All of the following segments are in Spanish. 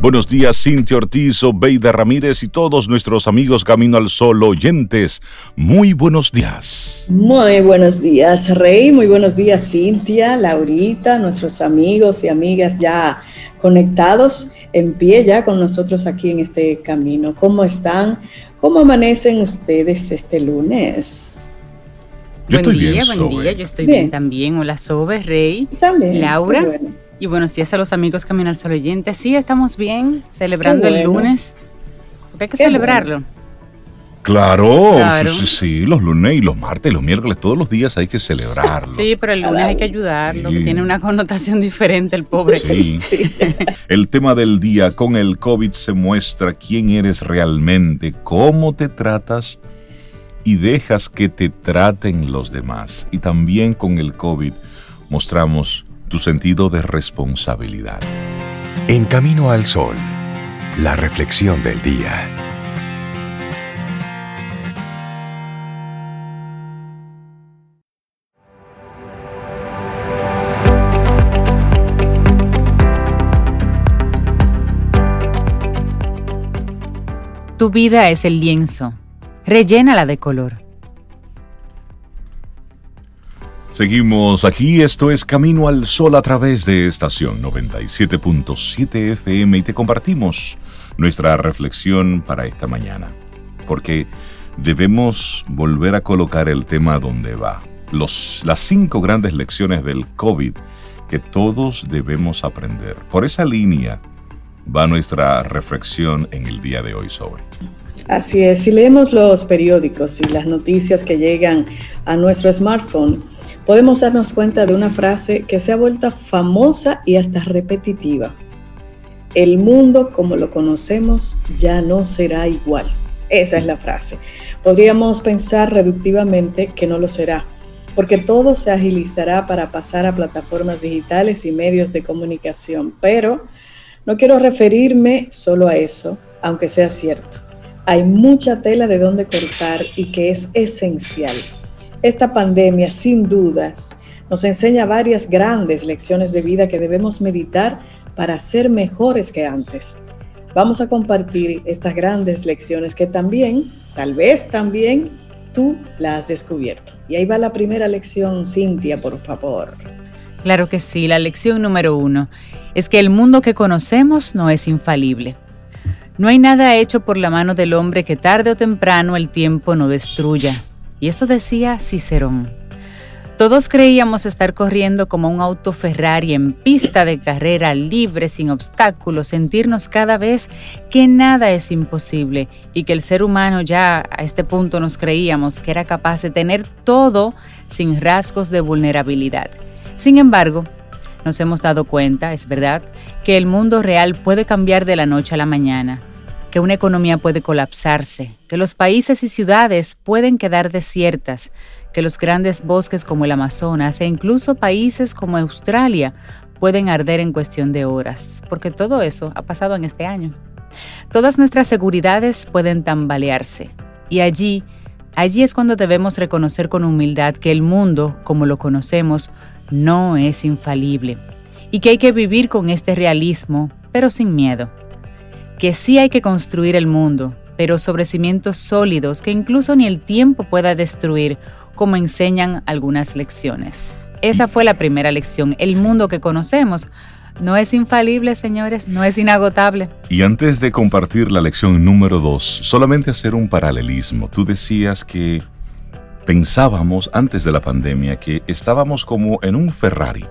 Buenos días, Cintia Ortiz, Obeida Ramírez y todos nuestros amigos Camino al Sol oyentes. Muy buenos días. Muy buenos días, Rey. Muy buenos días, Cintia, Laurita, nuestros amigos y amigas ya conectados en pie ya con nosotros aquí en este camino. ¿Cómo están? ¿Cómo amanecen ustedes este lunes? Yo buen día, buen día. Yo estoy bien, también. Hola, Sobe, Rey. También. Laura. Y buenos días a los amigos Camino al Sol oyentes. Sí, estamos bien, celebrando el lunes. Porque hay que celebrarlo. Claro, Sí, sí, los lunes y los martes, los miércoles, todos los días hay que celebrarlo. Sí, pero el lunes hay que ayudarlo, que tiene una connotación diferente el pobre. Sí. el tema del día con el COVID se muestra quién eres realmente, cómo te tratas y dejas que te traten los demás. Y también con el COVID mostramos tu sentido de responsabilidad. En Camino al Sol, la reflexión del día. Tu vida es el lienzo. Rellénala de color. Seguimos aquí, esto es Camino al Sol a través de estación 97.7 FM y te compartimos nuestra reflexión para esta mañana, porque debemos volver a colocar el tema donde va, Los, las cinco grandes lecciones del COVID que todos debemos aprender. Por esa línea va nuestra reflexión en el día de hoy sobre. Así es, si leemos los periódicos y las noticias que llegan a nuestro smartphone, podemos darnos cuenta de una frase que se ha vuelto famosa y hasta repetitiva. El mundo como lo conocemos ya no será igual. Esa es la frase. Podríamos pensar reductivamente que no lo será, porque todo se agilizará para pasar a plataformas digitales y medios de comunicación, pero no quiero referirme solo a eso, aunque sea cierto. Hay mucha tela de donde cortar y que es esencial esta pandemia, sin dudas, nos enseña varias grandes lecciones de vida que debemos meditar para ser mejores que antes. Vamos a compartir estas grandes lecciones que también, tal vez también, tú las has descubierto. Y ahí va la primera lección, Cintia, por favor. Claro que sí, la lección número uno es que el mundo que conocemos no es infalible. No hay nada hecho por la mano del hombre que tarde o temprano el tiempo no destruya. Y eso decía Cicerón. Todos creíamos estar corriendo como un auto Ferrari en pista de carrera libre, sin obstáculos, sentirnos cada vez que nada es imposible y que el ser humano ya a este punto nos creíamos que era capaz de tener todo sin rasgos de vulnerabilidad. Sin embargo, nos hemos dado cuenta, es verdad, que el mundo real puede cambiar de la noche a la mañana que una economía puede colapsarse, que los países y ciudades pueden quedar desiertas, que los grandes bosques como el Amazonas e incluso países como Australia pueden arder en cuestión de horas, porque todo eso ha pasado en este año. Todas nuestras seguridades pueden tambalearse y allí, allí es cuando debemos reconocer con humildad que el mundo, como lo conocemos, no es infalible y que hay que vivir con este realismo, pero sin miedo que sí hay que construir el mundo, pero sobre cimientos sólidos que incluso ni el tiempo pueda destruir, como enseñan algunas lecciones. Esa fue la primera lección. El mundo que conocemos no es infalible, señores, no es inagotable. Y antes de compartir la lección número dos, solamente hacer un paralelismo. Tú decías que pensábamos antes de la pandemia que estábamos como en un Ferrari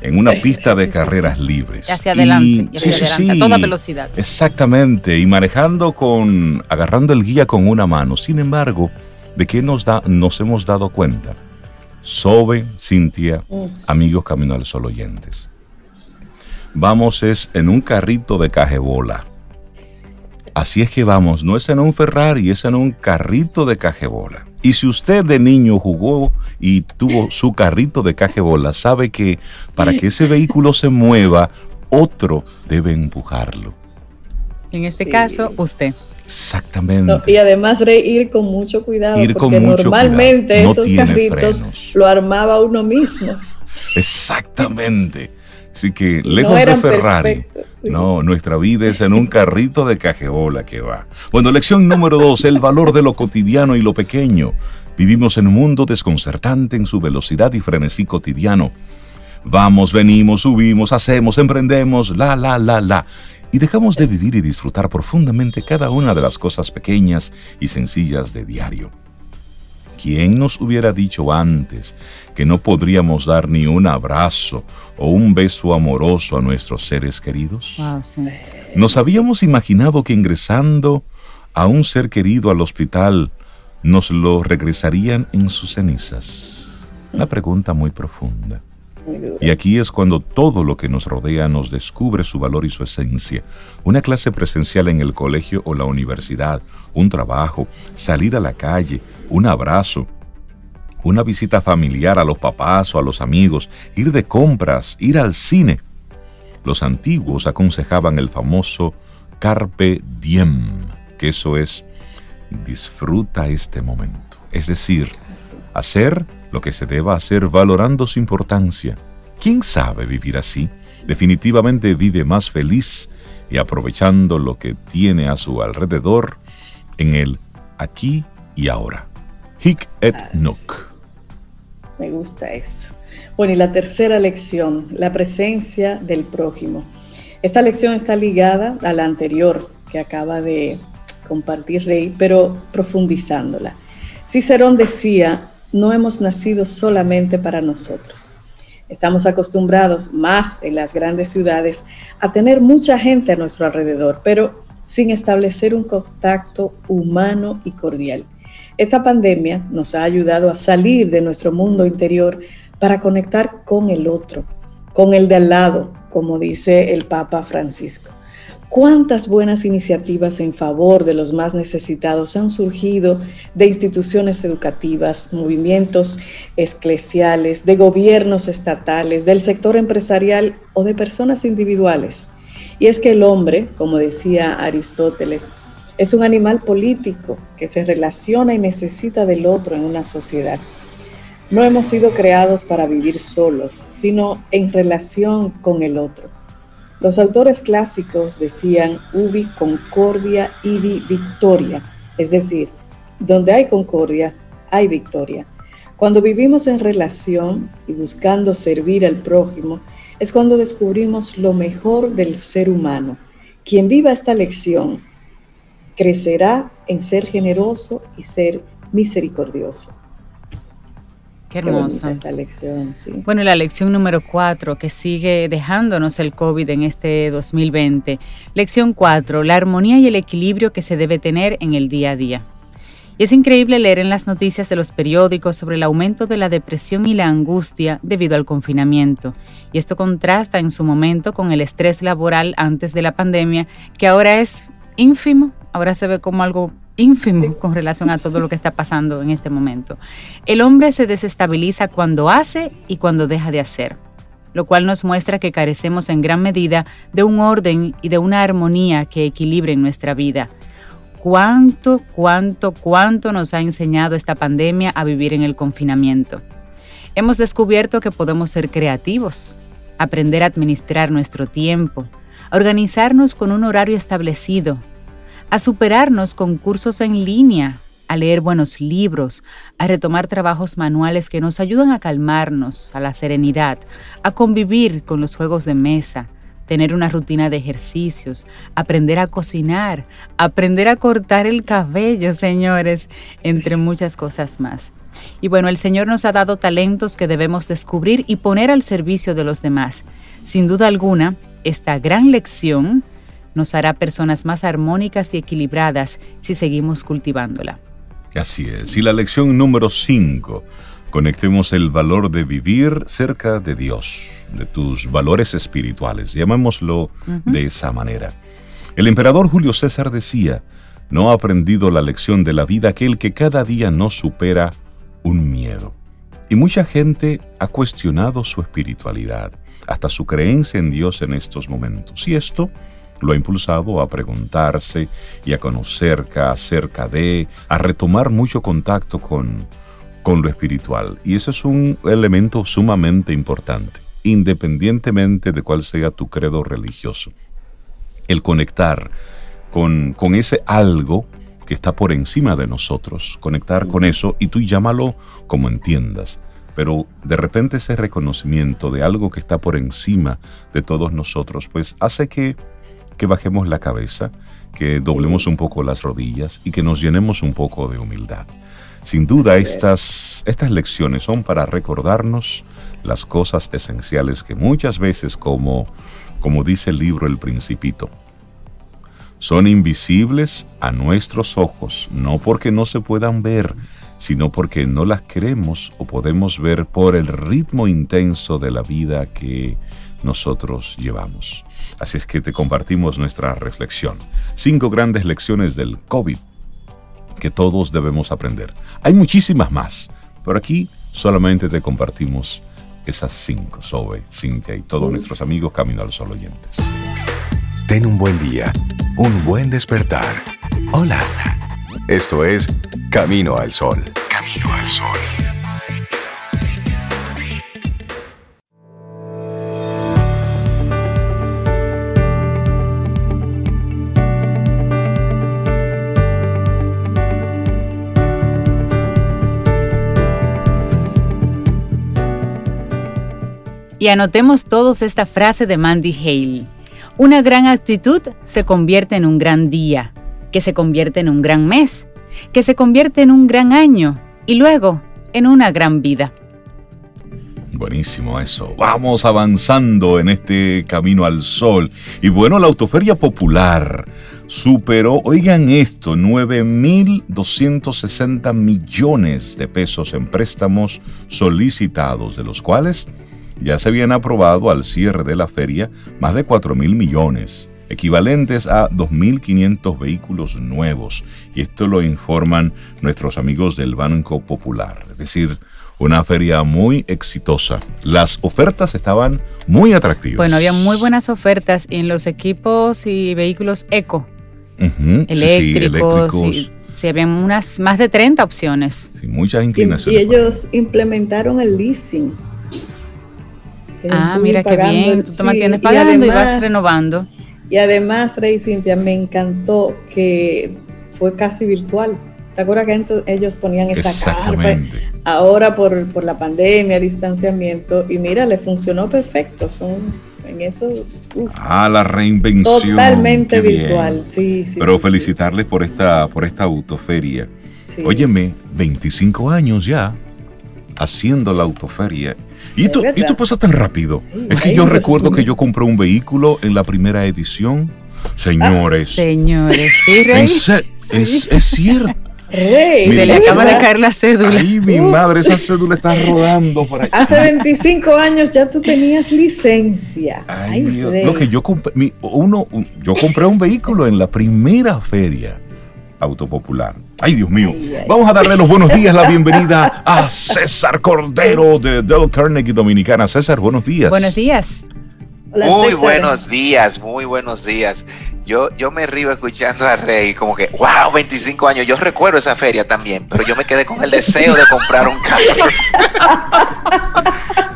en una pista de carreras libres. Hacia adelante, hacia adelante, a toda velocidad. Exactamente, y manejando con, agarrando el guía con una mano. Sin embargo, ¿de qué nos, da, nos hemos dado cuenta? Sobe, Cintia, mm. amigos Camino al Sol oyentes. Vamos es en un carrito de cajebola. Así es que vamos, no es en un Ferrari, es en un carrito de cajebola. Y si usted de niño jugó y tuvo su carrito de cajebola, sabe que para que ese vehículo se mueva, otro debe empujarlo. En este caso, usted. Exactamente. y además de ir con mucho cuidado, porque normalmente esos carritos lo armaba uno mismo. Exactamente. Así que lejos de Ferrari, No, nuestra vida es en un carrito de cajebola que va. Bueno, lección número dos, el valor de lo cotidiano y lo pequeño. Vivimos en un mundo desconcertante en su velocidad y frenesí cotidiano. Vamos, venimos, subimos, hacemos, emprendemos, la, la, la, la. Y dejamos de vivir y disfrutar profundamente cada una de las cosas pequeñas y sencillas de diario. ¿Quién nos hubiera dicho antes que no podríamos dar ni un abrazo o un beso amoroso a nuestros seres queridos? ¿Nos habíamos imaginado que ingresando a un ser querido al hospital nos lo regresarían en sus cenizas? Una pregunta muy profunda. Y aquí es cuando todo lo que nos rodea nos descubre su valor y su esencia. Una clase presencial en el colegio o la universidad, un trabajo, salir a la calle, un abrazo, una visita familiar a los papás o a los amigos, ir de compras, ir al cine. Los antiguos aconsejaban el famoso carpe diem, que eso es disfruta este momento. Es decir, hacer lo que se deba hacer valorando su importancia. ¿Quién sabe vivir así? Definitivamente vive más feliz y aprovechando lo que tiene a su alrededor en el aquí y ahora. Hic et Nook. Me gusta eso. Bueno, y la tercera lección, la presencia del prójimo. Esta lección está ligada a la anterior que acaba de compartir Rey, pero profundizándola. Cicerón decía, no hemos nacido solamente para nosotros. Estamos acostumbrados, más en las grandes ciudades, a tener mucha gente a nuestro alrededor, pero sin establecer un contacto humano y cordial. Esta pandemia nos ha ayudado a salir de nuestro mundo interior para conectar con el otro, con el de al lado, como dice el Papa Francisco. ¿Cuántas buenas iniciativas en favor de los más necesitados han surgido de instituciones educativas, movimientos eclesiales, de gobiernos estatales, del sector empresarial o de personas individuales? Y es que el hombre, como decía Aristóteles, es un animal político que se relaciona y necesita del otro en una sociedad. No hemos sido creados para vivir solos, sino en relación con el otro. Los autores clásicos decían ubi concordia ibi victoria, es decir, donde hay concordia, hay victoria. Cuando vivimos en relación y buscando servir al prójimo, es cuando descubrimos lo mejor del ser humano. Quien viva esta lección crecerá en ser generoso y ser misericordioso. Qué hermoso. lección, Bueno, la lección número cuatro que sigue dejándonos el COVID en este 2020. Lección cuatro, la armonía y el equilibrio que se debe tener en el día a día. Y es increíble leer en las noticias de los periódicos sobre el aumento de la depresión y la angustia debido al confinamiento. Y esto contrasta en su momento con el estrés laboral antes de la pandemia, que ahora es ínfimo, ahora se ve como algo ínfimo con relación a todo lo que está pasando en este momento. El hombre se desestabiliza cuando hace y cuando deja de hacer, lo cual nos muestra que carecemos en gran medida de un orden y de una armonía que equilibre nuestra vida. ¿Cuánto, cuánto, cuánto nos ha enseñado esta pandemia a vivir en el confinamiento? Hemos descubierto que podemos ser creativos, aprender a administrar nuestro tiempo, organizarnos con un horario establecido, a superarnos con cursos en línea, a leer buenos libros, a retomar trabajos manuales que nos ayudan a calmarnos, a la serenidad, a convivir con los juegos de mesa, tener una rutina de ejercicios, aprender a cocinar, aprender a cortar el cabello, señores, entre muchas cosas más. Y bueno, el Señor nos ha dado talentos que debemos descubrir y poner al servicio de los demás. Sin duda alguna, esta gran lección nos hará personas más armónicas y equilibradas si seguimos cultivándola. Así es. Y la lección número 5. Conectemos el valor de vivir cerca de Dios, de tus valores espirituales, llamémoslo de esa manera. El emperador Julio César decía, no ha aprendido la lección de la vida aquel que cada día no supera un miedo. Y mucha gente ha cuestionado su espiritualidad, hasta su creencia en Dios en estos momentos. Y esto lo ha impulsado a preguntarse y a conocer acerca de, a retomar mucho contacto con, con lo espiritual. Y eso es un elemento sumamente importante, independientemente de cuál sea tu credo religioso. el conectar con, con ese algo que está por encima de nosotros, conectar con eso y tú llámalo como entiendas. Pero de repente ese reconocimiento de algo que está por encima de todos nosotros, pues hace que, que bajemos la cabeza, que doblemos un poco las rodillas y que nos llenemos un poco de humildad. Sin duda estas, estas lecciones son para recordarnos las cosas esenciales que muchas veces, como, como dice el libro El Principito, son invisibles a nuestros ojos, no porque no se puedan ver, sino porque no las queremos o podemos ver por el ritmo intenso de la vida que nosotros llevamos. Así es que te compartimos nuestra reflexión. Cinco grandes lecciones del COVID que todos debemos aprender. Hay muchísimas más, pero aquí solamente te compartimos esas cinco, Sobe, Cintia y todos nuestros amigos Camino al Sol oyentes. Ten un buen día, un buen despertar. Hola. Esto es Camino al Sol. Camino al Sol. Y anotemos todos esta frase de Mandy Hale. Una gran actitud se convierte en un gran día, que se convierte en un gran mes, que se convierte en un gran año y luego en una gran vida. Buenísimo eso. Vamos avanzando en este camino al sol. Y bueno, la autoferia popular superó, oigan esto, 9.260 millones de pesos en préstamos solicitados, de los cuales ya se habían aprobado al cierre de la feria más de 4 mil millones, equivalentes a 2.500 vehículos nuevos. Y esto lo informan nuestros amigos del Banco Popular. Es decir, una feria muy exitosa. Las ofertas estaban muy atractivas. Bueno, había muy buenas ofertas en los equipos y vehículos eco. eléctricos. Sí, sí, habían unas más de 30 opciones. Sí, muchas inclinaciones. Y, ellos implementaron el leasing Ah, mira qué bien. Tú te mantienes pagando y, vas renovando. Y además, Rey Cintia, me encantó que fue casi virtual. ¿Te acuerdas que ellos ponían esa carpa? Ahora por, por la pandemia, distanciamiento, y mira, le funcionó perfecto. Son en eso. ah, la reinvención. Totalmente virtual, sí, sí. Pero felicitarles por esta, por esta autoferia. Óyeme, 25 años ya haciendo la autoferia ¿Y esto, ¿Y pasa tan rápido? es que yo recuerdo que yo compré un vehículo en la primera edición. Señores. Ah, señores, sí, Rey. Es, es, cierto. Rey, se le acaba de caer la cédula. Ay, mi madre, esa cédula está rodando por ahí. Hace 25 años ya tú tenías licencia. Ay, Dios. Lo que yo compré, uno, yo compré un vehículo en la primera feria autopopular. Ay, Dios mío. Vamos a darle los buenos días, la bienvenida a César Cordero de Del Carnegie Dominicana. César, buenos días. Buenos días. muy buenos días, muy buenos días. Yo, yo me río escuchando a Rey, como que, wow, 25 años. Yo recuerdo esa feria también, pero yo me quedé con el deseo de comprar un carro.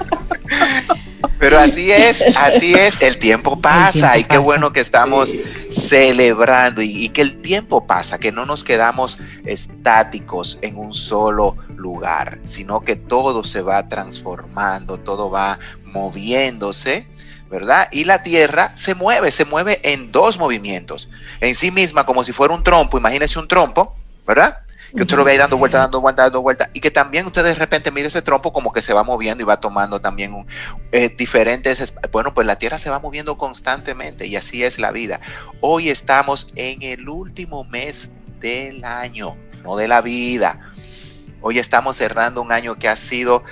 Pero así es, así es, el tiempo pasa y qué bueno que estamos celebrando y, que el tiempo pasa, que no nos quedamos estáticos en un solo lugar, sino que todo se va transformando, todo va moviéndose. ¿verdad? Y la Tierra se mueve, se mueve en dos movimientos. En sí misma, como si fuera un trompo, imagínense un trompo, ¿verdad? Que usted lo ve ahí dando vuelta, dando vuelta, dando vuelta, y que también usted de repente mire ese trompo como que se va moviendo y va tomando también eh, diferentes, bueno, pues la Tierra se va moviendo constantemente y así es la vida. Hoy estamos en el último mes del año, no de la vida. Hoy estamos cerrando un año que ha sido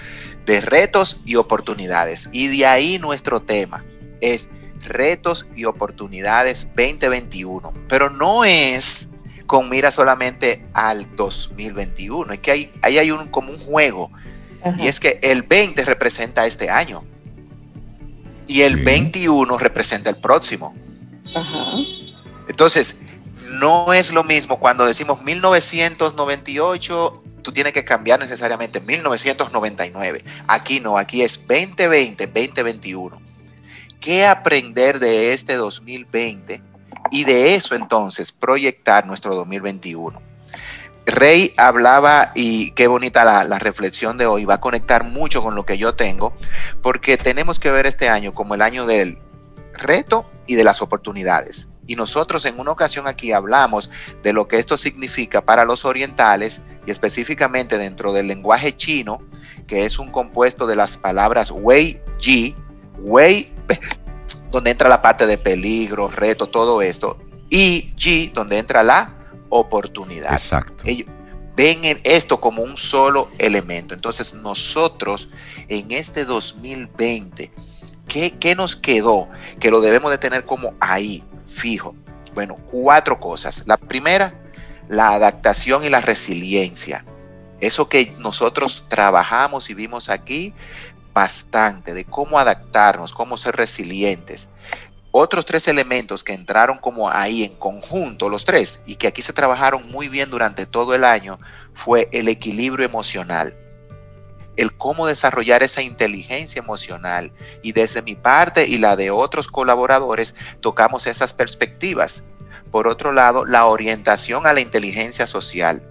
de retos y oportunidades. Y de ahí nuestro tema es retos y oportunidades 2021. Pero no es con mira solamente al 2021. Es que hay, ahí hay un, como un juego. Y es que el 20 representa este año. Y el 21 representa el próximo. Entonces, no es lo mismo cuando decimos 1998, tú tienes que cambiar necesariamente 1999. Aquí no, aquí es 2020, 2021. ¿Qué aprender de este 2020 y de eso entonces proyectar nuestro 2021. Rey hablaba y qué bonita la, reflexión de hoy, va a conectar mucho con lo que yo tengo, porque tenemos que ver este año como el año del reto y de las oportunidades. Y nosotros en una ocasión aquí hablamos de lo que esto significa para los orientales y específicamente dentro del lenguaje chino, que es un compuesto de las palabras Wei Ji, Wei, donde entra la parte de peligro, reto, todo esto, y Ji, donde entra la oportunidad. Exacto. Ellos ven esto como un solo elemento. Entonces nosotros en este 2020, ¿qué, ¿qué, nos quedó? Que lo debemos de tener como ahí, fijo. Bueno, cuatro cosas. La primera, la adaptación y la resiliencia. Eso que nosotros trabajamos y vimos aquí bastante, de cómo adaptarnos, cómo ser resilientes. Otros tres elementos que entraron como ahí en conjunto, los tres, y que aquí se trabajaron muy bien durante todo el año, fue el equilibrio emocional. El cómo desarrollar esa inteligencia emocional. Y desde mi parte y la de otros colaboradores tocamos esas perspectivas. Por otro lado, la orientación a la inteligencia social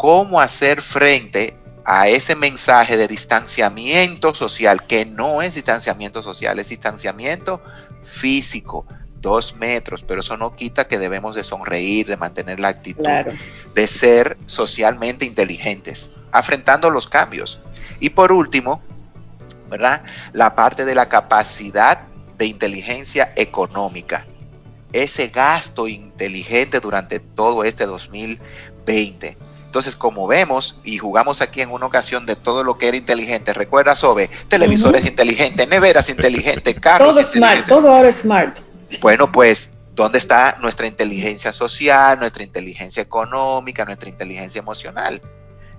cómo hacer frente a ese mensaje de distanciamiento social, que no es distanciamiento social, es distanciamiento físico, dos metros, pero eso no quita que debemos de sonreír, de mantener la actitud, claro. de ser socialmente inteligentes, afrontando los cambios. Y por último, ¿verdad? La parte de la capacidad de inteligencia económica. Ese gasto inteligente durante todo este 2020 entonces, como vemos y jugamos aquí en una ocasión de todo lo que era inteligente, recuerda, Sobe, televisores uh -huh. inteligentes, neveras inteligentes, carros. Todo smart, todo ahora smart. Bueno, pues, ¿dónde está nuestra inteligencia social, nuestra inteligencia económica, nuestra inteligencia emocional?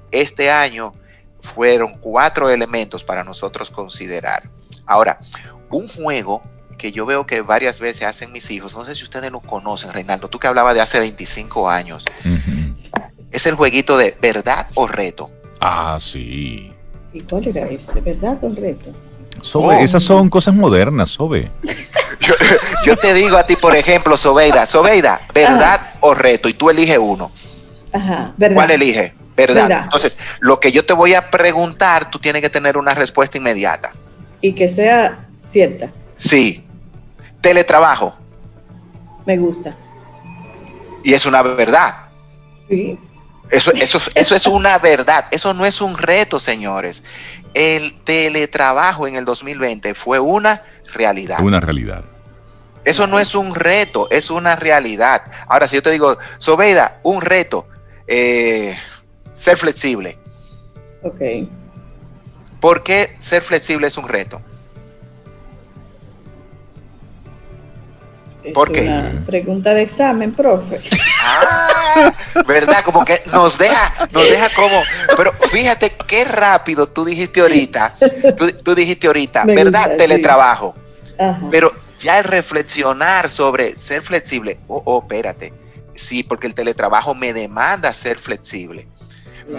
Este año fueron cuatro elementos para nosotros considerar. Ahora, un juego que yo veo que varias veces hacen mis hijos, no sé si ustedes lo conocen, Reinaldo, tú que hablabas de hace 25 años. Uh -huh es el jueguito de verdad o reto. Ah, sí. ¿Y cuál era ese? ¿Verdad o reto? Sobe, oh. Esas son cosas modernas, Sobe. yo, yo, te digo a ti, por ejemplo, Sobeida, Sobeida, verdad Ajá. o reto, y tú eliges uno. Ajá, verdad. ¿Cuál elige? ¿Verdad? verdad. Entonces, lo que yo te voy a preguntar, tú tienes que tener una respuesta inmediata. Y que sea cierta. Sí. Teletrabajo. Me gusta. Y es una verdad. Sí. Eso, eso, eso es una verdad, eso no es un reto, señores. El teletrabajo en el 2020 fue una realidad. Una realidad. Eso no es un reto, es una realidad. Ahora, si yo te digo, Sobeida, un reto, eh, ser flexible. Ok. ¿Por qué ser flexible es un reto? Es ¿Por qué? Una pregunta de examen, profe. Ah, ¿verdad? Como que nos deja, nos deja como. Pero fíjate qué rápido tú dijiste ahorita. Tú, tú dijiste ahorita, Me ¿verdad? gusta, Teletrabajo. sí. Pero ya el reflexionar sobre ser flexible, oh, oh, espérate. Sí, porque el teletrabajo me demanda ser flexible.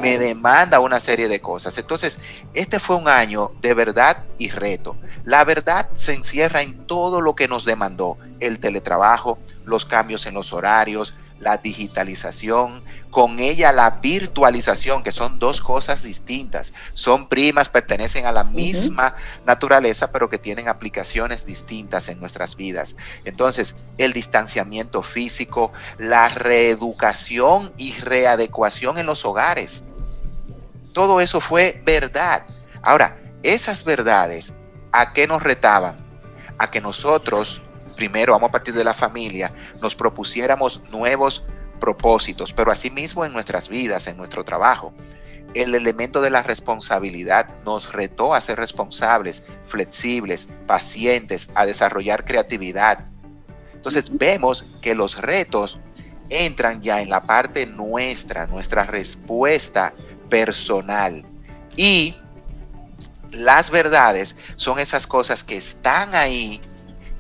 Me demanda una serie de cosas. Entonces, este fue un año de verdad y reto. La verdad se encierra en todo lo que nos demandó el teletrabajo, los cambios en los horarios, la digitalización, con ella la virtualización, que son dos cosas distintas. Son primas, pertenecen a la misma uh -huh. naturaleza, pero que tienen aplicaciones distintas en nuestras vidas. Entonces, el distanciamiento físico, la reeducación y readecuación en los hogares. Todo eso fue verdad. Ahora, esas verdades, ¿a qué nos retaban? A que nosotros primero vamos a partir de la familia, nos propusiéramos nuevos propósitos, pero asimismo en nuestras vidas, en nuestro trabajo. El elemento de la responsabilidad nos retó a ser responsables, flexibles, pacientes, a desarrollar creatividad. Entonces vemos que los retos entran ya en la parte nuestra, nuestra respuesta personal. Y las verdades son esas cosas que están ahí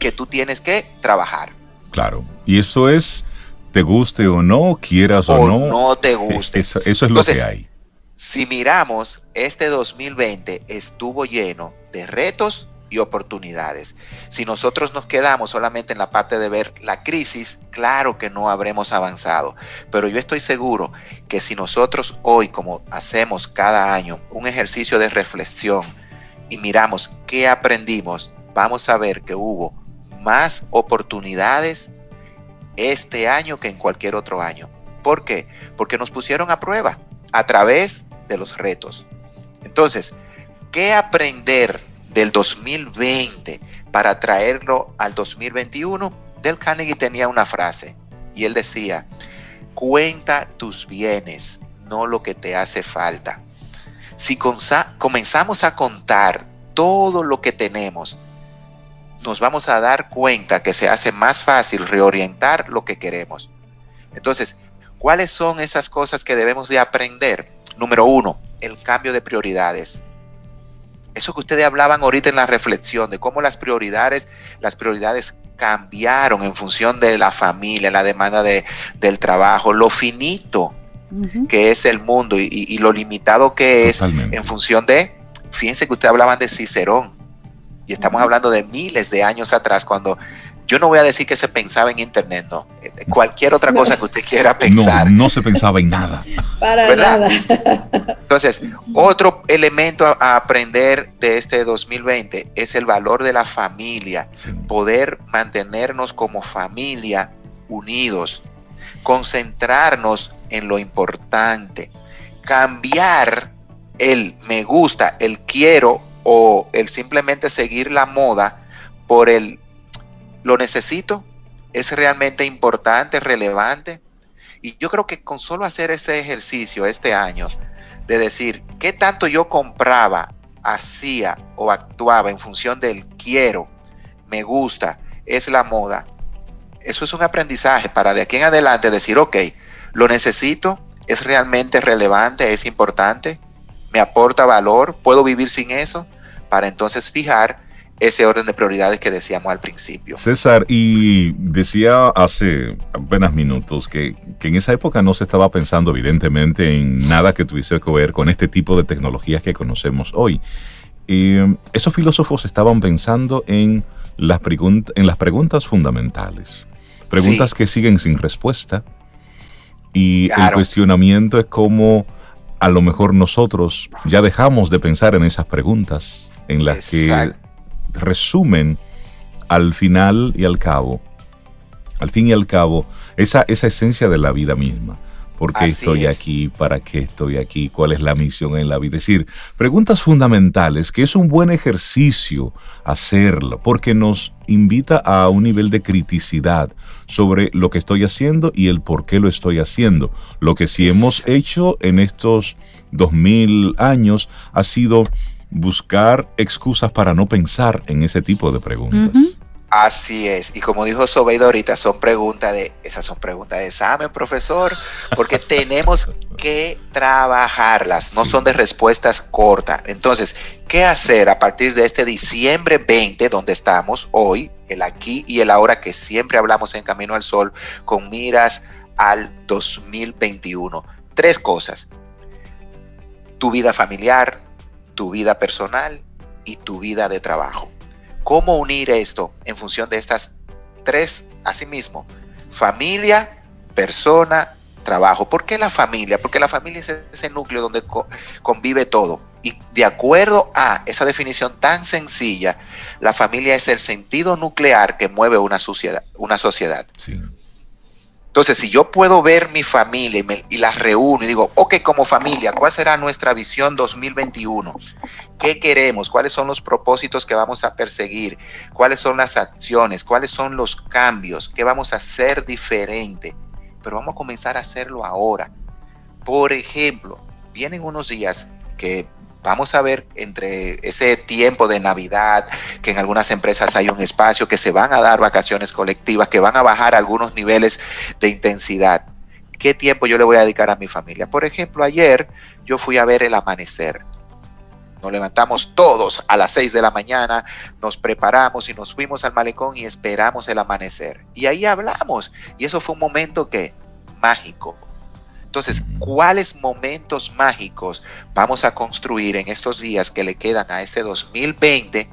que tú tienes que trabajar. Claro, y eso es, te guste o no, quieras o, o no. no te guste. Eso, eso es Entonces, lo que hay. Si miramos, este 2020 estuvo lleno de retos y oportunidades. Si nosotros nos quedamos solamente en la parte de ver la crisis, claro que no habremos avanzado. Pero yo estoy seguro que si nosotros hoy, como hacemos cada año, un ejercicio de reflexión y miramos qué aprendimos, vamos a ver que hubo más oportunidades este año que en cualquier otro año. ¿Por qué? Porque nos pusieron a prueba a través de los retos. Entonces, ¿qué aprender del 2020 para traerlo al 2021? Del Carnegie tenía una frase y él decía, cuenta tus bienes, no lo que te hace falta. Si comenzamos a contar todo lo que tenemos, nos vamos a dar cuenta que se hace más fácil reorientar lo que queremos. Entonces, ¿cuáles son esas cosas que debemos de aprender? Número uno, el cambio de prioridades. Eso que ustedes hablaban ahorita en la reflexión de cómo las prioridades, las prioridades cambiaron en función de la familia, la demanda de, del trabajo, lo finito que es el mundo y, lo limitado que es en función de, fíjense que ustedes hablaban de Cicerón, y estamos hablando de miles de años atrás, cuando yo no voy a decir que se pensaba en Internet, no. Cualquier otra cosa que usted quiera pensar. No, no se pensaba en nada. Para nada. Entonces, otro elemento a aprender de este 2020 es el valor de la familia. Poder mantenernos como familia unidos. Concentrarnos en lo importante. Cambiar el me gusta, el quiero o el simplemente seguir la moda por el lo necesito, es realmente importante, relevante. Y yo creo que con solo hacer ese ejercicio este año, de decir qué tanto yo compraba, hacía o actuaba en función del quiero, me gusta, es la moda, eso es un aprendizaje para de aquí en adelante decir, ok, lo necesito, es realmente relevante, es importante, me aporta valor, puedo vivir sin eso, para entonces fijar ese orden de prioridades que decíamos al principio. César, y decía hace apenas minutos que, en esa época no se estaba pensando evidentemente en nada que tuviese que ver con este tipo de tecnologías que conocemos hoy. Eh, esos filósofos estaban pensando en las, en las preguntas fundamentales, preguntas que siguen sin respuesta, y el cuestionamiento es como a lo mejor nosotros ya dejamos de pensar en esas preguntas en las que resumen al final y al cabo, al fin y al cabo, esa, esa esencia de la vida misma. ¿Por qué estoy aquí? ¿Para qué estoy aquí? ¿Cuál es la misión en la vida? Es decir, preguntas fundamentales que es un buen ejercicio hacerlo porque nos invita a un nivel de criticidad sobre lo que estoy haciendo y el por qué lo estoy haciendo. Lo que sí hemos hecho en estos dos mil años ha sido buscar excusas para no pensar en ese tipo de preguntas. Así es, y como dijo Sobeida ahorita, son preguntas de, esas son preguntas de examen, profesor, porque tenemos que trabajarlas, no son de respuestas cortas. Entonces, ¿qué hacer a partir de este diciembre 20, donde estamos hoy, el aquí y el ahora que siempre hablamos en Camino al Sol, con miras al 2021? Tres cosas. Tu vida familiar, tu vida personal y tu vida de trabajo. ¿Cómo unir esto en función de estas tres, asimismo, familia, persona, trabajo? ¿Por qué la familia? Porque la familia es ese núcleo donde convive todo. Y de acuerdo a esa definición tan sencilla, la familia es el sentido nuclear que mueve una sociedad. Una sociedad. Sí. Entonces, si yo puedo ver mi familia y, las reúno y digo, ok, como familia, ¿cuál será nuestra visión 2021? ¿Qué queremos? ¿Cuáles son los propósitos que vamos a perseguir? ¿Cuáles son las acciones? ¿Cuáles son los cambios? ¿Qué vamos a hacer diferente? Pero vamos a comenzar a hacerlo ahora. Por ejemplo, vienen unos días que Vamos a ver entre ese tiempo de Navidad, que en algunas empresas hay un espacio, que se van a dar vacaciones colectivas, que van a bajar algunos niveles de intensidad. ¿Qué tiempo yo le voy a dedicar a mi familia? Por ejemplo, ayer yo fui a ver el amanecer. Nos levantamos todos a las 6 de la mañana, nos preparamos y nos fuimos al malecón y esperamos el amanecer. Y ahí hablamos. Y eso fue un momento que mágico, entonces, ¿cuáles momentos mágicos vamos a construir en estos días que le quedan a este 2020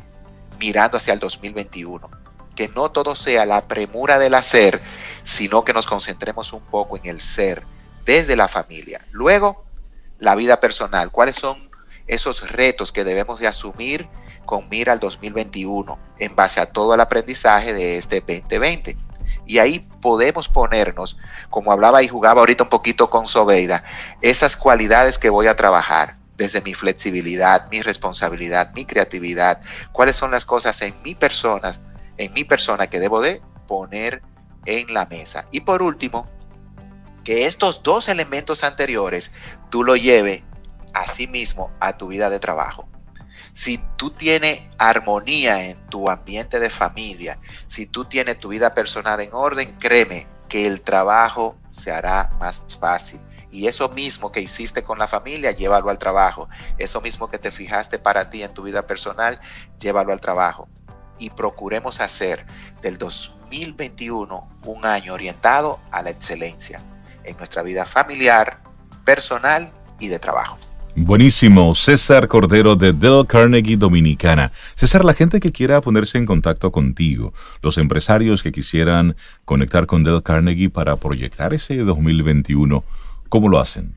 mirando hacia el 2021. Que no todo sea la premura del hacer, sino que nos concentremos un poco en el ser desde la familia. Luego, la vida personal. ¿Cuáles son esos retos que debemos de asumir con mira al 2021 en base a todo el aprendizaje de este 2020? Y ahí podemos ponernos, como hablaba y jugaba ahorita un poquito con Sobeida, esas cualidades que voy a trabajar desde mi flexibilidad, mi responsabilidad, mi creatividad, cuáles son las cosas en mi persona, en mi persona que debo de poner en la mesa. Y por último, que estos dos elementos anteriores tú lo lleves a sí mismo a tu vida de trabajo. Si tú tienes armonía en tu ambiente de familia, si tú tienes tu vida personal en orden, créeme que el trabajo se hará más fácil. Y eso mismo que hiciste con la familia, llévalo al trabajo. Eso mismo que te fijaste para ti en tu vida personal, llévalo al trabajo. Y procuremos hacer del 2021 un año orientado a la excelencia en nuestra vida familiar, personal y de trabajo. Buenísimo, César Cordero de Dell Carnegie Dominicana. César, la gente que quiera ponerse en contacto contigo, los empresarios que quisieran conectar con Dell Carnegie para proyectar ese 2021, ¿Cómo lo hacen?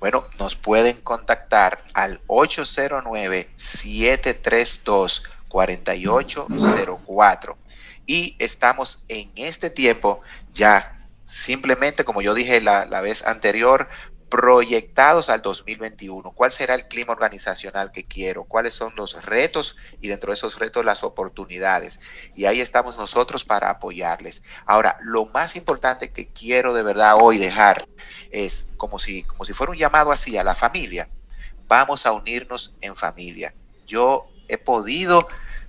Bueno, nos pueden contactar al 809-732-4804. Y estamos en este tiempo ya simplemente, como yo dije la, la vez anterior, proyectados al 2021. ¿Cuál será el clima organizacional que quiero? ¿Cuáles son los retos y dentro de esos retos las oportunidades? Y ahí estamos nosotros para apoyarles. Ahora, lo más importante que quiero de verdad hoy dejar es como si, como si fuera un llamado así a la familia. Vamos a unirnos en familia. Yo he podido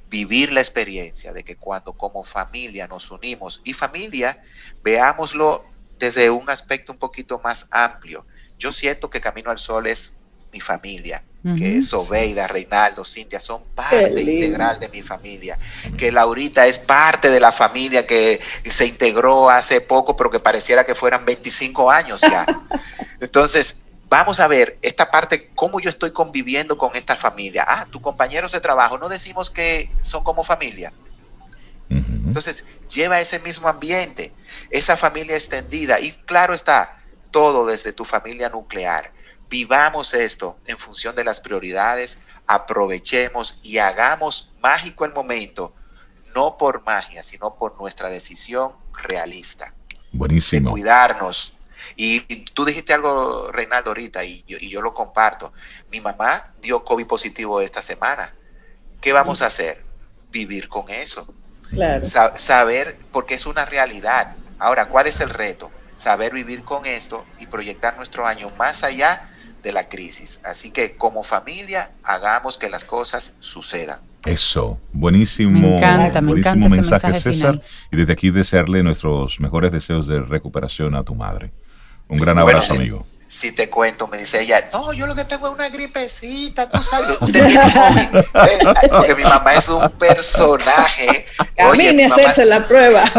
vivir la experiencia de que cuando como familia nos unimos y familia, veámoslo desde un aspecto un poquito más amplio yo siento que Camino al Sol es mi familia, que es Obeida, Reinaldo, Cintia, son parte integral de mi familia, que Laurita es parte de la familia que se integró hace poco, pero que pareciera que fueran 25 años ya. Entonces, vamos a ver esta parte, cómo yo estoy conviviendo con esta familia. Ah, tus compañeros de trabajo, no decimos que son como familia. Entonces, lleva ese mismo ambiente, esa familia extendida, y claro está, todo desde tu familia nuclear. Vivamos esto en función de las prioridades, aprovechemos y hagamos mágico el momento, no por magia, sino por nuestra decisión realista. Buenísimo. De cuidarnos. Y, tú dijiste algo, Reinaldo, ahorita, y yo, y yo lo comparto. Mi mamá dio COVID positivo esta semana. ¿Qué vamos a hacer? Vivir con eso. Claro. saber, porque es una realidad. Ahora, ¿cuál es el reto? Saber vivir con esto y proyectar nuestro año más allá de la crisis. Así que como familia hagamos que las cosas sucedan. Eso, buenísimo. Me encanta, me encanta mensaje, César. Y desde aquí desearle nuestros mejores deseos de recuperación a tu madre. Un gran abrazo, amigo si te cuento, me dice ella, no, yo lo que tengo es una gripecita, tú sabes, usted tiene COVID. Porque mi mamá es un personaje. Camine a hacerse la prueba.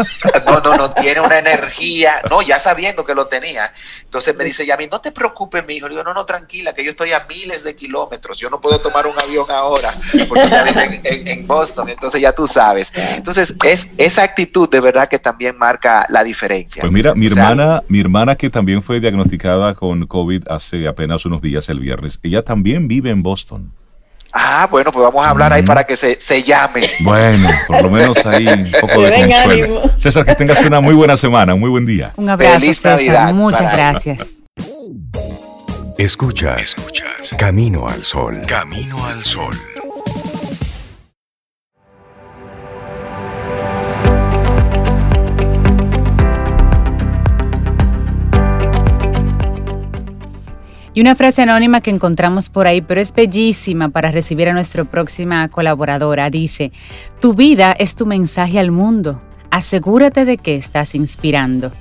No, no, no, tiene una energía, no, ya sabiendo que lo tenía. Entonces me dice ella a mí, no te preocupes, mi hijo. Le digo, no, no, tranquila, que yo estoy a miles de kilómetros, yo no puedo tomar un avión ahora, porque ya vive en, Boston, entonces ya tú sabes. Entonces, es esa actitud de verdad que también marca la diferencia. Pues mira, mi hermana, mi hermana que también fue diagnosticada con COVID hace apenas unos días, el viernes. Ella también vive en Boston. Ah, bueno, pues vamos a hablar ahí para que se, se, llame. Bueno, por lo menos ahí un poco de consuelo. César, que tengas una muy buena semana, un muy buen día. Un abrazo, Feliz Navidad. Muchas gracias. Escucha, escuchas. Camino al sol. Camino al sol. Y una frase anónima que encontramos por ahí, pero es bellísima para recibir a nuestra próxima colaboradora. Dice, tu vida es tu mensaje al mundo. Asegúrate de que estás inspirando.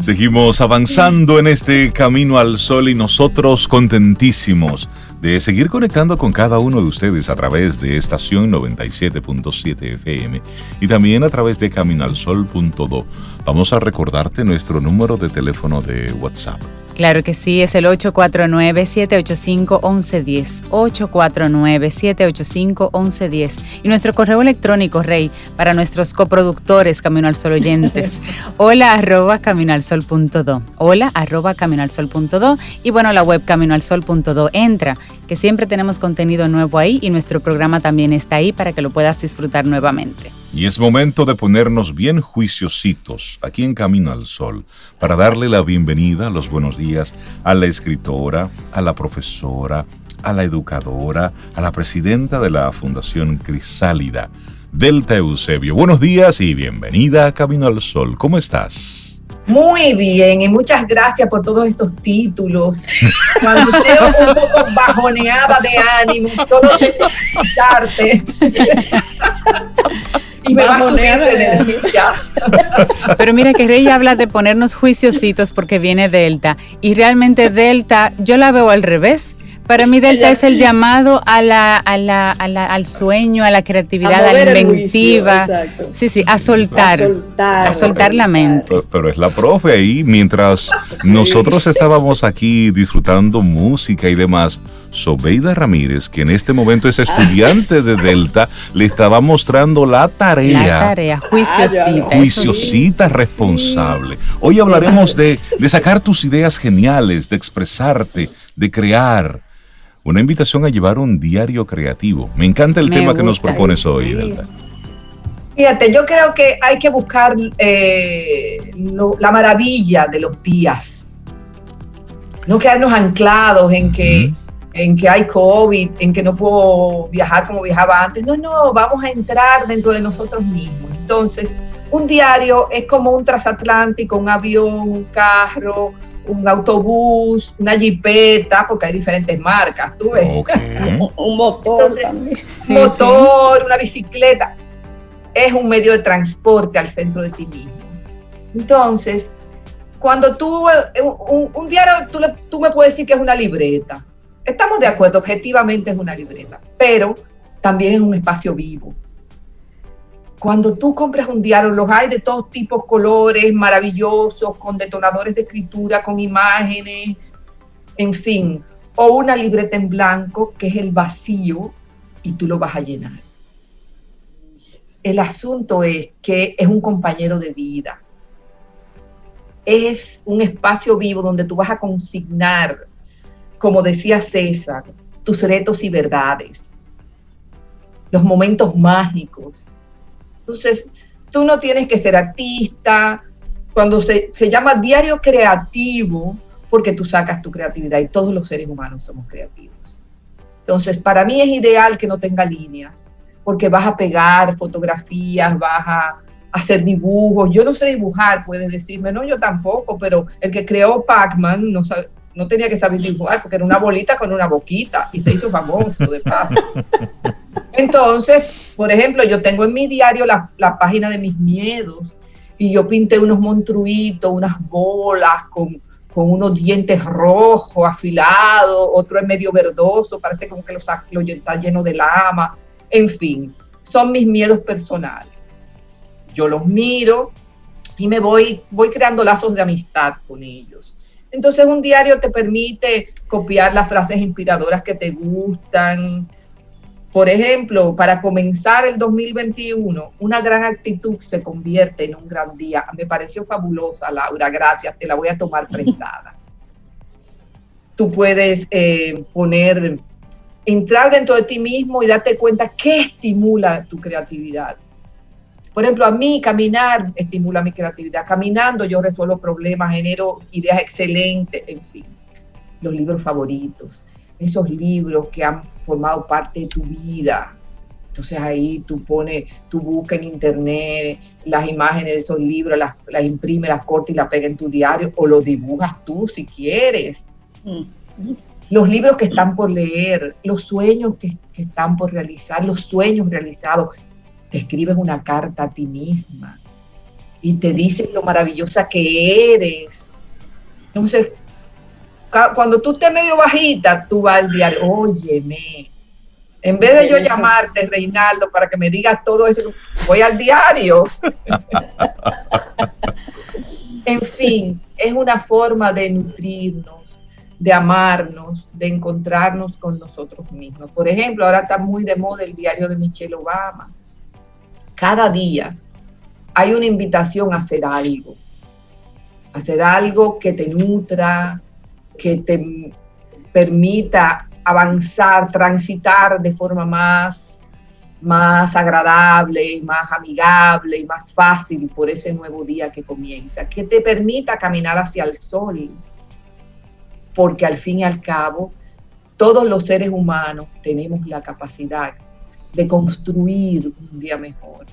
Seguimos avanzando en este camino al sol y nosotros contentísimos de seguir conectando con cada uno de ustedes a través de estación 97.7 FM y también a través de caminoalsol.do. Vamos a recordarte nuestro número de teléfono de WhatsApp Claro que sí, es el 849-785-1110. 849-785-1110. Y nuestro correo electrónico, Rey, para nuestros coproductores Camino al Sol oyentes. Hola arroba caminoalsol.do. Hola arroba caminoalsol.do. Y bueno, la web caminoalsol.do. Entra, que siempre tenemos contenido nuevo ahí y nuestro programa también está ahí para que lo puedas disfrutar nuevamente. Y es momento de ponernos bien juiciositos aquí en Camino al Sol para darle la bienvenida, los buenos días a la escritora, a la profesora, a la educadora, a la presidenta de la Fundación Crisálida, Delta Eusebio. Buenos días y bienvenida a Camino al Sol. ¿Cómo estás? Muy bien y muchas gracias por todos estos títulos. Cuando estoy un poco bajoneada de ánimo, solo escucharte. Y me va Pero mira que Rey habla de ponernos juiciositos porque viene Delta. Y realmente Delta yo la veo al revés. Para mí Delta es el llamado a la, a la, al sueño, a la creatividad, a, la inventiva. sí, sí, a soltar. A soltar, la mente. Pero, es la profe ahí, mientras nosotros estábamos aquí disfrutando música y demás, Sobeida Ramírez, que en este momento es estudiante de Delta, le estaba mostrando la tarea. La tarea, juiciosita. Ah, juiciosita responsable. Hoy hablaremos de, de sacar tus ideas geniales, de expresarte, de crear una invitación a llevar un diario creativo. Me encanta el tema que nos propones hoy, Fíjate, yo creo que hay que buscar eh, la maravilla de los días. No quedarnos anclados en que, en que hay COVID, en que no puedo viajar como viajaba antes. No, no, vamos a entrar dentro de nosotros mismos. Entonces, un diario es como un transatlántico, un avión, un carro, un autobús, una jipeta, porque hay diferentes marcas, tú ves. un motor también. Un motor, una bicicleta. Es un medio de transporte al centro de ti mismo. Entonces, cuando tú, un, un diario, tú, tú me puedes decir que es una libreta. Estamos de acuerdo, objetivamente es una libreta, pero también es un espacio vivo cuando tú compras un diario, los hay de todos tipos, colores, maravillosos, con detonadores de escritura, con imágenes, en fin, o una libreta en blanco, que es el vacío, y tú lo vas a llenar. El asunto es que es un compañero de vida. Es un espacio vivo donde tú vas a consignar, como decía César, tus retos y verdades, los momentos mágicos, entonces, tú no tienes que ser artista. Cuando se, llama diario creativo, porque tú sacas tu creatividad y todos los seres humanos somos creativos. Entonces, para mí es ideal que no tenga líneas, porque vas a pegar fotografías, vas a hacer dibujos. Yo no sé dibujar, puedes decirme, no, yo tampoco, pero el que creó Pac-Man no, no tenía que saber dibujar porque era una bolita con una boquita y se hizo famoso de paso. Entonces, por ejemplo, yo tengo en mi diario la, página de mis miedos y yo pinté unos monstruitos, unas bolas con, unos dientes rojos afilados, otro es medio verdoso, parece como que lo, lo está lleno de lama. En fin, son mis miedos personales. Yo los miro y me voy, voy creando lazos de amistad con ellos. Entonces un diario te permite copiar las frases inspiradoras que te gustan, por ejemplo, para comenzar el 2021, una gran actitud se convierte en un gran día. Me pareció fabulosa, Laura, gracias, te la voy a tomar prestada. Tú puedes eh, poner, entrar dentro de ti mismo y darte cuenta qué estimula tu creatividad. Por ejemplo, a mí caminar estimula mi creatividad. Caminando yo resuelvo problemas, genero ideas excelentes, en fin. Los libros favoritos, esos libros que han formado parte de tu vida. Entonces ahí tú pones, tú buscas en internet las imágenes de esos libros, las, las imprimes, las cortas y las pegas en tu diario o los dibujas tú si quieres. Mm. Los libros que están por leer, los sueños que, que están por realizar, los sueños realizados. Te escribes una carta a ti misma y te dices lo maravillosa que eres. Entonces, cuando tú estés medio bajita, tú vas al diario, óyeme, en vez de yo llamarte, Reinaldo, para que me digas todo eso, voy al diario. en fin, es una forma de nutrirnos, de amarnos, de encontrarnos con nosotros mismos. Por ejemplo, ahora está muy de moda el diario de Michelle Obama. Cada día hay una invitación a hacer algo, hacer algo que te nutra, que te permita avanzar, transitar de forma más, más agradable más amigable y más fácil por ese nuevo día que comienza, que te permita caminar hacia el sol, porque al fin y al cabo todos los seres humanos tenemos la capacidad de construir un día mejor.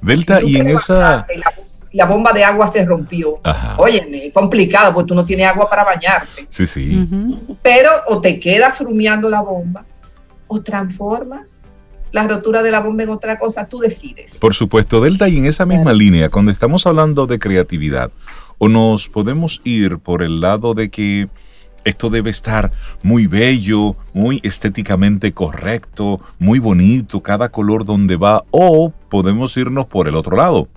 Delta, y en esa... La, bomba de agua se rompió. Óyeme, complicado, porque tú no tienes agua para bañarte. Sí, sí. Pero o te quedas rumiando la bomba, o transformas la rotura de la bomba en otra cosa, tú decides. Por supuesto, Delta, y en esa misma línea, cuando estamos hablando de creatividad, o nos podemos ir por el lado de que esto debe estar muy bello, muy estéticamente correcto, muy bonito, cada color donde va, o podemos irnos por el otro lado,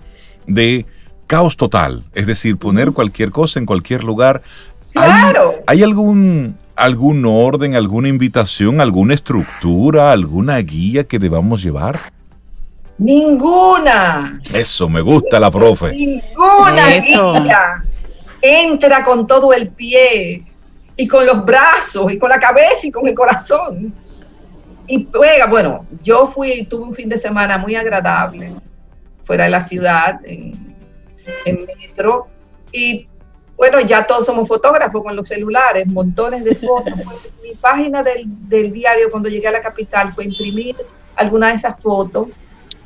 de caos total, es decir, poner cualquier cosa en cualquier lugar. Claro. ¿Hay, algún, algún orden, alguna invitación, alguna estructura, alguna guía que debamos llevar? Ninguna. Eso, me gusta la profe. Ninguna guía. Entra con todo el pie y con los brazos y con la cabeza y con el corazón. Y juega, bueno, yo fui, tuve un fin de semana muy agradable fuera de la ciudad, en, en metro, y bueno, ya todos somos fotógrafos con los celulares, montones de fotos. mi página del, del diario cuando llegué a la capital fue imprimir alguna de esas fotos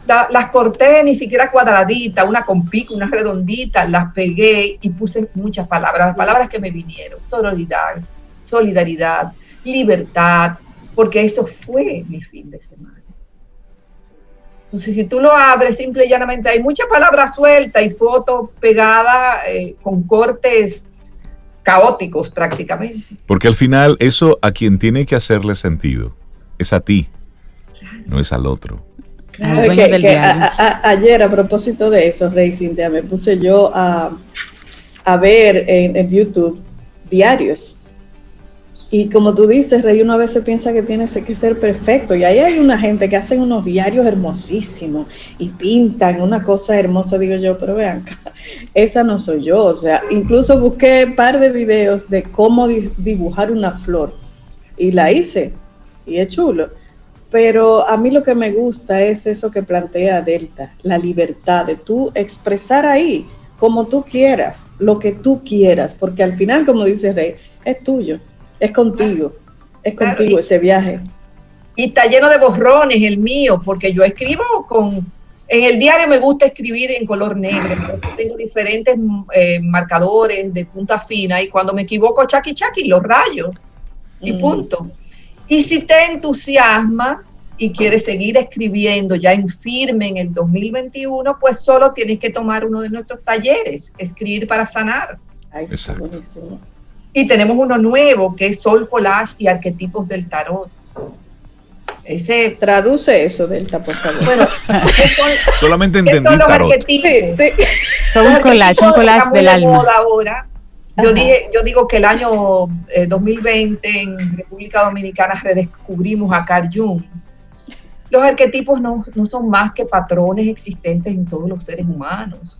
las corté ni siquiera cuadraditas, una con pico, una redondita, las pegué y puse muchas palabras, palabras que me vinieron, solidaridad, solidaridad, libertad, porque eso fue mi fin de semana. Entonces, si tú lo abres, simple y llanamente hay muchas palabras sueltas y fotos pegadas eh, con cortes caóticos prácticamente. Porque al final eso a quien tiene que hacerle sentido es a ti, no es al otro ayer, a propósito de eso, Rey Cintia, me puse yo a, ver en, YouTube diarios. Y como tú dices, Rey, uno a veces piensa que tiene que ser perfecto. Y ahí hay una gente que hacen unos diarios hermosísimos y pintan una cosa hermosa. Digo yo, pero vean, esa no soy yo. O sea, incluso busqué un par de videos de cómo dibujar una flor y la hice. Y es chulo pero a mí lo que me gusta es eso que plantea Delta, la libertad de tú expresar ahí como tú quieras, lo que tú quieras, porque al final, como dice Rey, es tuyo, es contigo, es contigo ese viaje. Y está lleno de borrones el mío, porque yo escribo con, en el diario me gusta escribir en color negro, tengo diferentes eh, marcadores de punta fina y cuando me equivoco, chaki chaki, los rayos y mm. punto. Y si te entusiasmas y quieres seguir escribiendo ya en firme en el 2021, pues solo tienes que tomar uno de nuestros talleres, Escribir para Sanar. Y tenemos uno nuevo que es Sol Collage y Arquetipos del Tarot. Ese, Traduce eso, Delta, por favor. Bueno, solamente entendí tarot. Son un collage, un collage del alma. Ahora yo, dije, yo digo que el año 2020 eh, en República Dominicana redescubrimos a Carl Jung. Los arquetipos no, no son más que patrones existentes en todos los seres humanos,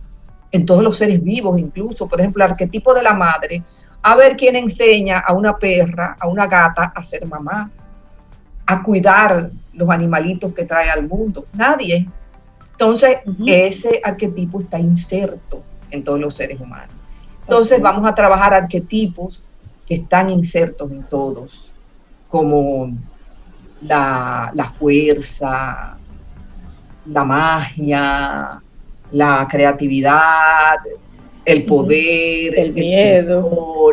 en todos los seres vivos incluso. Por ejemplo, el arquetipo de la madre, a ver quién enseña a una perra, a una gata a ser mamá, a cuidar los animalitos que trae al mundo. Nadie. Entonces, ese arquetipo está inserto en todos los seres humanos. Entonces vamos a trabajar arquetipos que están insertos en todos, como la, fuerza, la magia, la creatividad, el poder, el, miedo.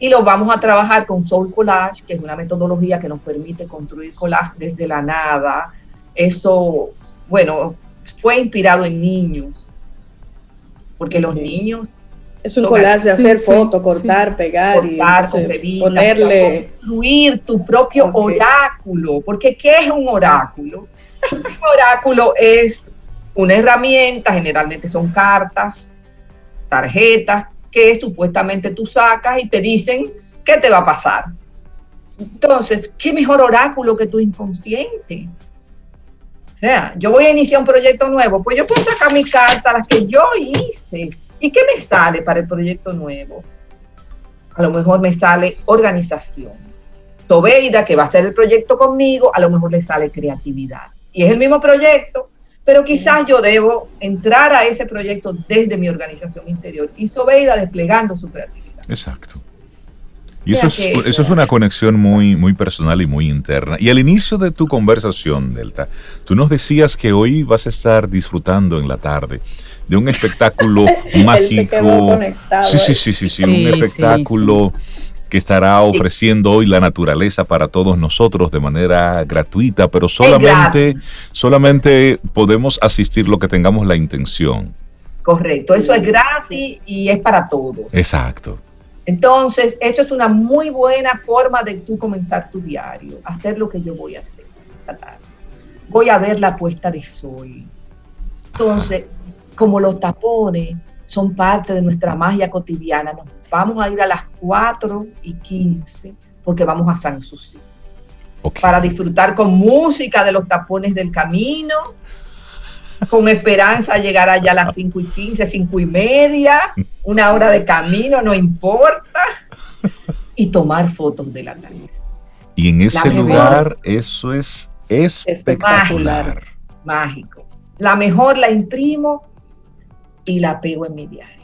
y lo vamos a trabajar con Soul Collage, que es una metodología que nos permite construir collage desde la nada. Eso, bueno, fue inspirado en niños, porque los niños es un collage de hacer fotos, cortar, pegar y ponerle. Construir tu propio oráculo. Porque, ¿qué es un oráculo? un oráculo es una herramienta, generalmente son cartas, tarjetas, que supuestamente tú sacas y te dicen ¿qué te va a pasar? Entonces, ¿qué mejor oráculo que tu inconsciente? O sea, yo voy a iniciar un proyecto nuevo, pues yo puedo sacar mi carta, las que yo hice. ¿Y qué me sale para el proyecto nuevo? A lo mejor me sale organización. Tobeida, que va a estar el proyecto conmigo, a lo mejor le sale creatividad. Y es el mismo proyecto, pero quizás yo debo entrar a ese proyecto desde mi organización interior y Sobeida desplegando su creatividad. Exacto. Y eso es, eso es una conexión muy, muy personal y muy interna. Y al inicio de tu conversación, Delta, tú nos decías que hoy vas a estar disfrutando en la tarde de un espectáculo mágico. sí, sí, sí, sí, sí, un espectáculo que estará ofreciendo hoy la naturaleza para todos nosotros de manera gratuita, pero solamente, solamente podemos asistir lo que tengamos la intención. Correcto, eso es gratis y es para todos. Exacto. Entonces, eso es una muy buena forma de tú comenzar tu diario, hacer lo que yo voy a hacer Voy a ver la puesta de sol. Entonces, como los tapones son parte de nuestra magia cotidiana, nos vamos a ir a las 4 y 15 porque vamos a San Susi. Para disfrutar con música de los tapones del camino, con esperanza de llegar allá a las 5 y 15, 5 y media, una hora de camino, no importa, y tomar fotos de la nariz. Y en ese lugar eso es espectacular. Mágico, La mejor la imprimo y la pego en mi diario.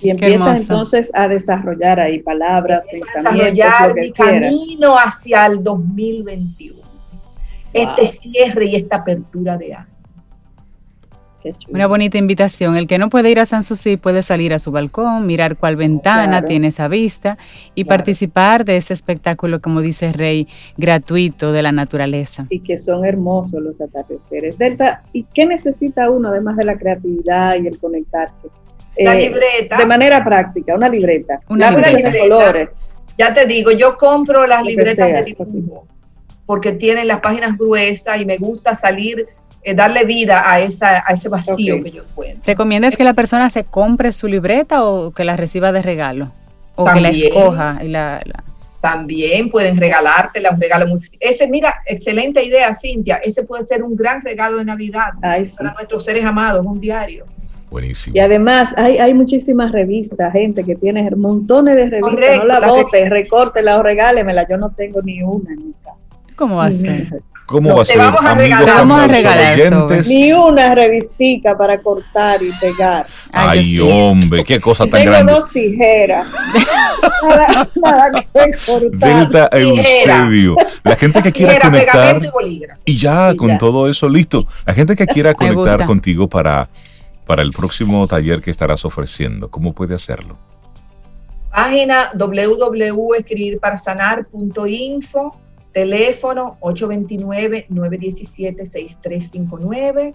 Y empieza entonces a desarrollar ahí palabras, pensamientos, lo que mi camino hacia el 2021. Este cierre y esta apertura de año. Una bonita invitación. El que no puede ir a San Susi puede salir a su balcón, mirar cuál ventana tiene esa vista y participar de ese espectáculo, como dice Rey, gratuito de la naturaleza. Y que son hermosos los atardeceres. Delta, ¿y qué necesita uno además de la creatividad y el conectarse? La eh, libreta. De manera práctica, una libreta. Una libreta. de colores. Ya te digo, yo compro las libretas de dibujo porque tienen las páginas gruesas y me gusta salir eh, darle vida a, esa, a ese vacío que yo encuentro. ¿Recomiendas que la persona se compre su libreta o que la reciba de regalo? O que la escoja y la, También pueden regalártela, un regalo muy... Ese, mira, excelente idea, Cintia. Este puede ser un gran regalo de Navidad para nuestros seres amados, un diario. Buenísimo. Y además hay, hay muchísimas revistas, gente que tiene montones de revistas. no la botes, recórtela o regálemela. Yo no tengo ni una en mi casa. ¿Cómo va a ser? ¿Cómo va a ser? Vamos a regalar, vamos a regalar Ni una revistica para cortar y pegar. Ay, hombre, qué cosa tan grande. Tengo dos tijeras. nada, nada que cortar. Delta Eusebio. La gente que quiera conectar. Y, ya, con todo eso listo. La gente que quiera conectar contigo para, para el próximo taller que estarás ofreciendo, ¿cómo puede hacerlo? Página www.escribirparasanar.info teléfono 829-917-6359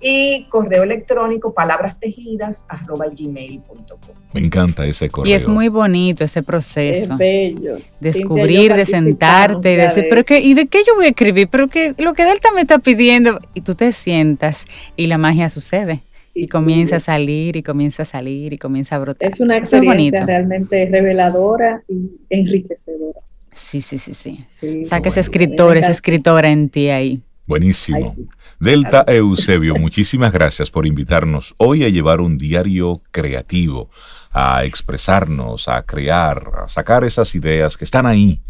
y correo electrónico palabrastejidas tejidas arroba gmail.com. Me encanta ese correo. Y es muy bonito ese proceso. Es bello. Descubrir, de sentarte y decir, pero qué, ¿y de qué yo voy a escribir? Pero que lo que Delta me está pidiendo. Y tú te sientas y la magia sucede. Y, comienza a salir y comienza a salir y comienza a brotar. Es una experiencia realmente reveladora y enriquecedora. Sí, sí, sí, sí. sí Saca ese escritor, esa escritora en ti ahí. Buenísimo. Delta Eusebio, muchísimas gracias por invitarnos hoy a llevar un diario creativo, a expresarnos, a crear, a sacar esas ideas que están ahí.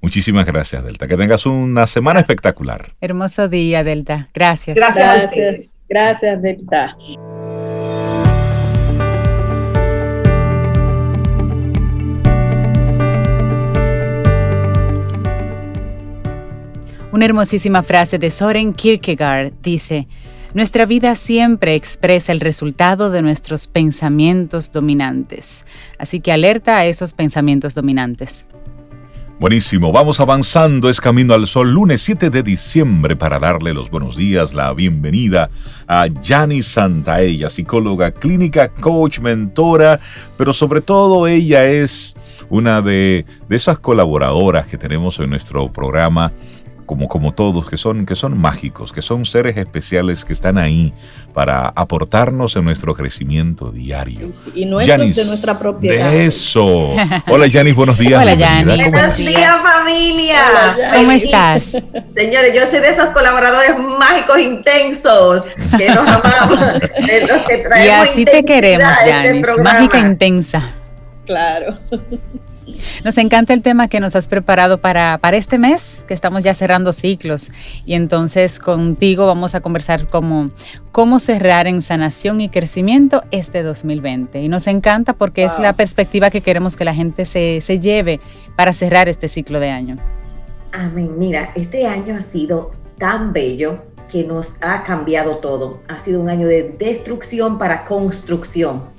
Muchísimas gracias, Delta. Que tengas una semana espectacular. Hermoso día, Delta. Gracias. Gracias, gracias, gracias Delta. Una hermosísima frase de Soren Kierkegaard dice, Nuestra vida siempre expresa el resultado de nuestros pensamientos dominantes. Así que alerta a esos pensamientos dominantes. Buenísimo, vamos avanzando, es Camino al Sol, lunes 7 de diciembre, para darle los buenos días, la bienvenida a Yani Santaella, psicóloga clínica, coach, mentora, pero sobre todo ella es una de, de esas colaboradoras que tenemos en nuestro programa como, como todos, que son, que son mágicos, que son seres especiales que están ahí para aportarnos en nuestro crecimiento diario. y nuestros de nuestra propiedad. De eso. Hola Yanis, buenos días. Hola Yanis. Buenos días familia. ¿Cómo estás? Señores, yo soy de esos colaboradores mágicos intensos que nos amamos, de los que traemos Y así te queremos, Yanis, mágica intensa. Claro. Nos encanta el tema que nos has preparado para, para este mes, que estamos ya cerrando ciclos. Y entonces contigo vamos a conversar como cómo cerrar en sanación y crecimiento este 2020. Y nos encanta porque es la perspectiva que queremos que la gente se, se lleve para cerrar este ciclo de año. Amén. Mira, este año ha sido tan bello que nos ha cambiado todo. Ha sido un año de destrucción para construcción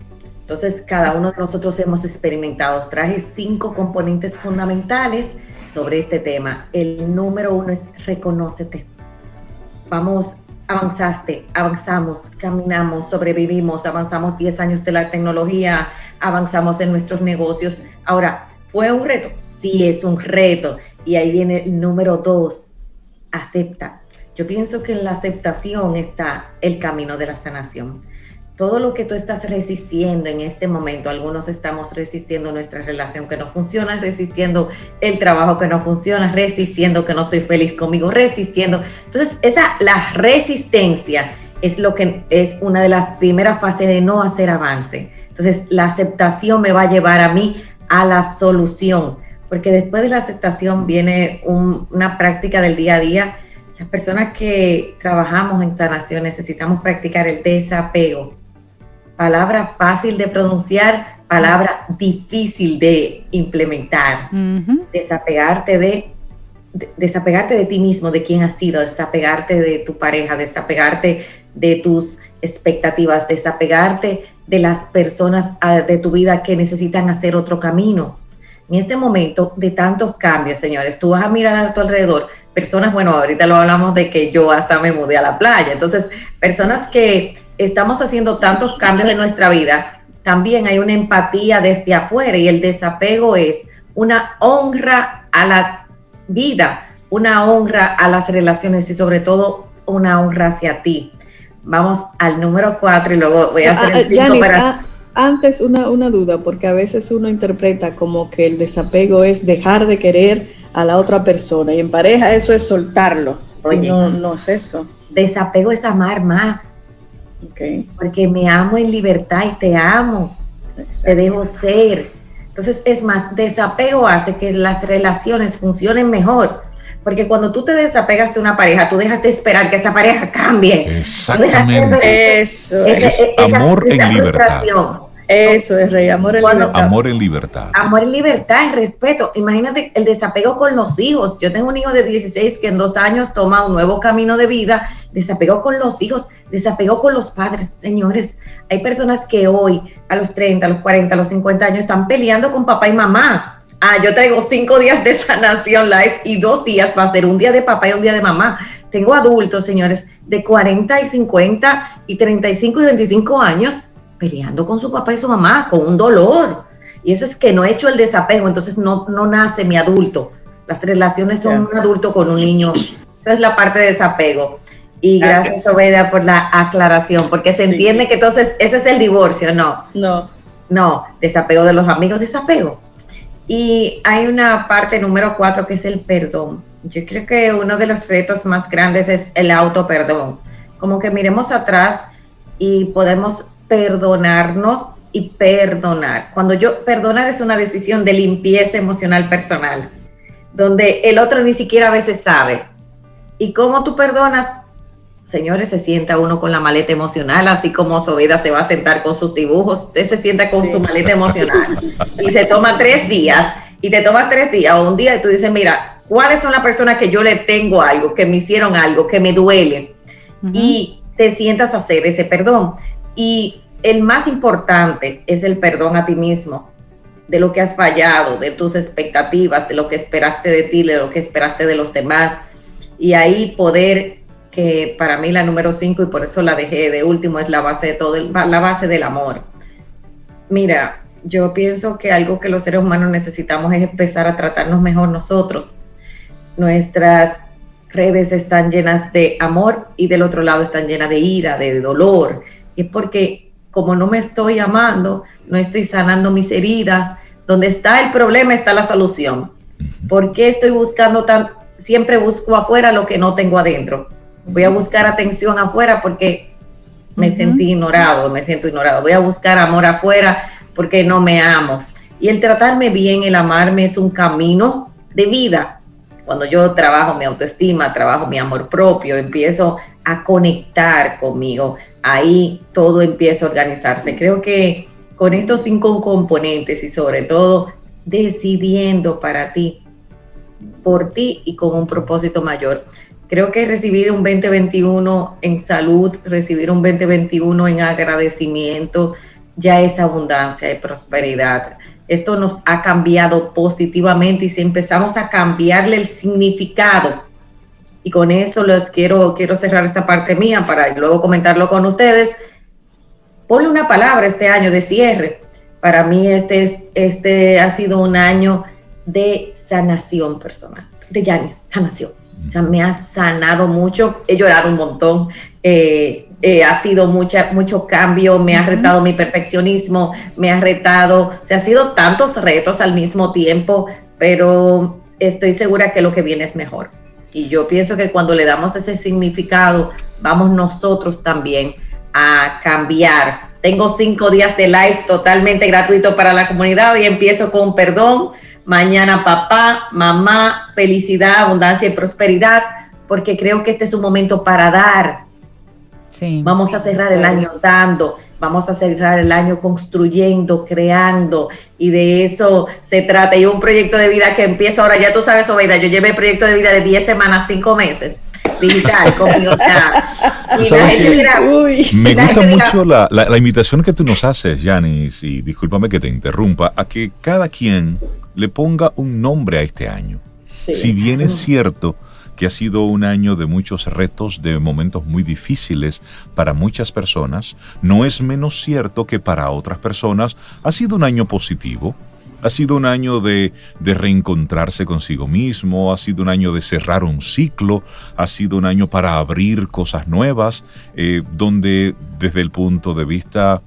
entonces, cada uno de nosotros hemos experimentado. Traje cinco componentes fundamentales sobre este tema. El número uno es reconócete. Vamos, avanzaste, avanzamos, caminamos, sobrevivimos, avanzamos 10 años de la tecnología, avanzamos en nuestros negocios. Ahora, ¿fue un reto? Sí, es un reto. Y ahí viene el número dos, acepta. Yo pienso que en la aceptación está el camino de la sanación todo lo que tú estás resistiendo en este momento, algunos estamos resistiendo nuestra relación que no funciona, resistiendo el trabajo que no funciona, resistiendo que no soy feliz conmigo, resistiendo. Entonces, esa la resistencia es lo que es una de las primeras fases de no hacer avance. Entonces, la aceptación me va a llevar a mí a la solución, porque después de la aceptación viene una práctica del día a día. Las personas que trabajamos en sanación necesitamos practicar el desapego palabra fácil de pronunciar, palabra difícil de implementar. Desapegarte de, desapegarte de ti mismo, de quién has sido, desapegarte de tu pareja, desapegarte de tus expectativas, desapegarte de las personas ah, de tu vida que necesitan hacer otro camino. En este momento de tantos cambios, señores, tú vas a mirar a tu alrededor, personas, bueno, ahorita lo hablamos de que yo hasta me mudé a la playa, entonces, personas que estamos haciendo tantos cambios en nuestra vida, también hay una empatía desde afuera y el desapego es una honra a la vida, una honra a las relaciones y sobre todo una honra hacia ti. Vamos al número cuatro y luego voy a hacer el cinco para... Antes una, una duda, porque a veces uno interpreta como que el desapego es dejar de querer a la otra persona y en pareja eso es soltarlo. no, no es eso. Desapego es amar más porque me amo en libertad y te amo. Te dejo ser. Entonces, es más, desapego hace que las relaciones funcionen mejor. Porque cuando tú te desapegas de una pareja, tú dejas de esperar que esa pareja cambie. Exactamente. Eso. Es, amor en libertad. Eso es rey, amor en libertad. Amor en libertad. Amor en libertad y respeto. Imagínate el desapego con los hijos. Yo tengo un hijo de 16 que en dos años toma un nuevo camino de vida. Desapegó con los hijos, desapegó con los padres. Señores, hay personas que hoy, a los 30, a los 40, a los 50 años, están peleando con papá y mamá. Ah, yo traigo cinco días de sanación live y dos días va a ser un día de papá y un día de mamá. Tengo adultos, señores, de 40 y 50 y 35 y 25 años peleando con su papá y su mamá, con un dolor. Y eso es que no he hecho el desapego, entonces no, no nace mi adulto. Las relaciones son un adulto con un niño. Esa es la parte de desapego. Y gracias, Obeda, por la aclaración, porque se entiende que entonces eso es el divorcio, no. No. No, desapego de los amigos, desapego. Y hay una parte número cuatro que es el perdón. Yo creo que uno de los retos más grandes es el auto perdón. Como que miremos atrás y podemos perdonarnos y perdonar. Cuando yo perdonar es una decisión de limpieza emocional personal, donde el otro ni siquiera a veces sabe. Y cómo tú perdonas, señores, se sienta uno con la maleta emocional, así como Soveda se va a sentar con sus dibujos, usted se sienta con su maleta emocional y se toma tres días y te tomas tres días o un día y tú dices, mira, ¿cuáles son las personas que yo le tengo algo, que me hicieron algo, que me duele? Y te sientas a hacer ese perdón. Y el más importante es el perdón a ti mismo, de lo que has fallado, de tus expectativas, de lo que esperaste de ti, de lo que esperaste de los demás. Y ahí poder, que para mí la número cinco, y por eso la dejé de último, es la base de todo, la base del amor. Mira, yo pienso que algo que los seres humanos necesitamos es empezar a tratarnos mejor nosotros. Nuestras redes están llenas de amor y del otro lado están llenas de ira, de dolor. Es porque como no me estoy amando, no estoy sanando mis heridas, donde está el problema está la solución. ¿Por qué estoy buscando tan, siempre busco afuera lo que no tengo adentro? Voy a buscar atención afuera porque me sentí ignorado, me siento ignorado. Voy a buscar amor afuera porque no me amo. Y el tratarme bien, el amarme es un camino de vida. Cuando yo trabajo mi autoestima, trabajo mi amor propio, empiezo a conectar conmigo, ahí todo empieza a organizarse. Creo que con estos cinco componentes y sobre todo decidiendo para ti, por ti y con un propósito mayor. Creo que recibir un 2021 en salud, recibir un 2021 en agradecimiento, ya es abundancia y prosperidad. Esto nos ha cambiado positivamente y si empezamos a cambiarle el significado, y con eso les quiero, quiero cerrar esta parte mía para luego comentarlo con ustedes, ponle una palabra este año de cierre. Para mí este, es, este ha sido un año de sanación personal, de Yanis, sanación. O sea, me ha sanado mucho, he llorado un montón, eh, eh, ha sido mucha, mucho cambio, me ha retado mi perfeccionismo, me ha retado, o sea, ha sido tantos retos al mismo tiempo, pero estoy segura que lo que viene es mejor. Y yo pienso que cuando le damos ese significado, vamos nosotros también a cambiar. Tengo cinco días de live totalmente gratuito para la comunidad. Hoy empiezo con perdón, mañana papá, mamá, felicidad, abundancia y prosperidad, porque creo que este es un momento para dar. Sí. Vamos a cerrar el año dando, vamos a cerrar el año construyendo, creando, y de eso se trata. Y un proyecto de vida que empiezo ahora, ya tú sabes, Obeida, yo llevé proyecto de vida de 10 semanas, 5 meses digital conmigo. me gusta mucho la, la, invitación que tú nos haces, Yanis, y discúlpame que te interrumpa, a que cada quien le ponga un nombre a este año. Si bien es cierto que ha sido un año de muchos retos, de momentos muy difíciles para muchas personas, no es menos cierto que para otras personas ha sido un año positivo, ha sido un año de, reencontrarse consigo mismo, ha sido un año de cerrar un ciclo, ha sido un año para abrir cosas nuevas, eh, donde desde el punto de vista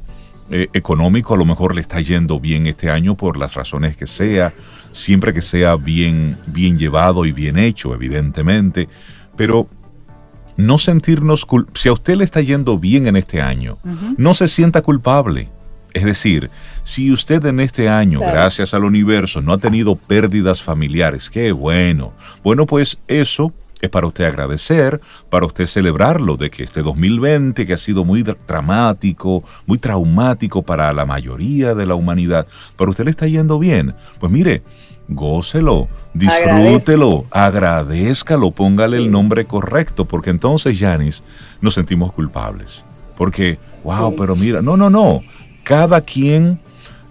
eh, económico a lo mejor le está yendo bien este año por las razones que sea, siempre que sea bien, bien llevado y bien hecho, evidentemente, pero no sentirnos, si a usted le está yendo bien en este año, no se sienta culpable. Es decir, si usted en este año, gracias al universo, no ha tenido pérdidas familiares, qué bueno. Bueno, pues eso es para usted agradecer, para usted celebrarlo de que este 2020, que ha sido muy dramático, muy traumático para la mayoría de la humanidad, para usted le está yendo bien. Pues mire, gócelo, disfrútelo, agradezcalo, póngale el nombre correcto, porque entonces, Janis, nos sentimos culpables. Porque, wow, pero mira, no, no, no cada quien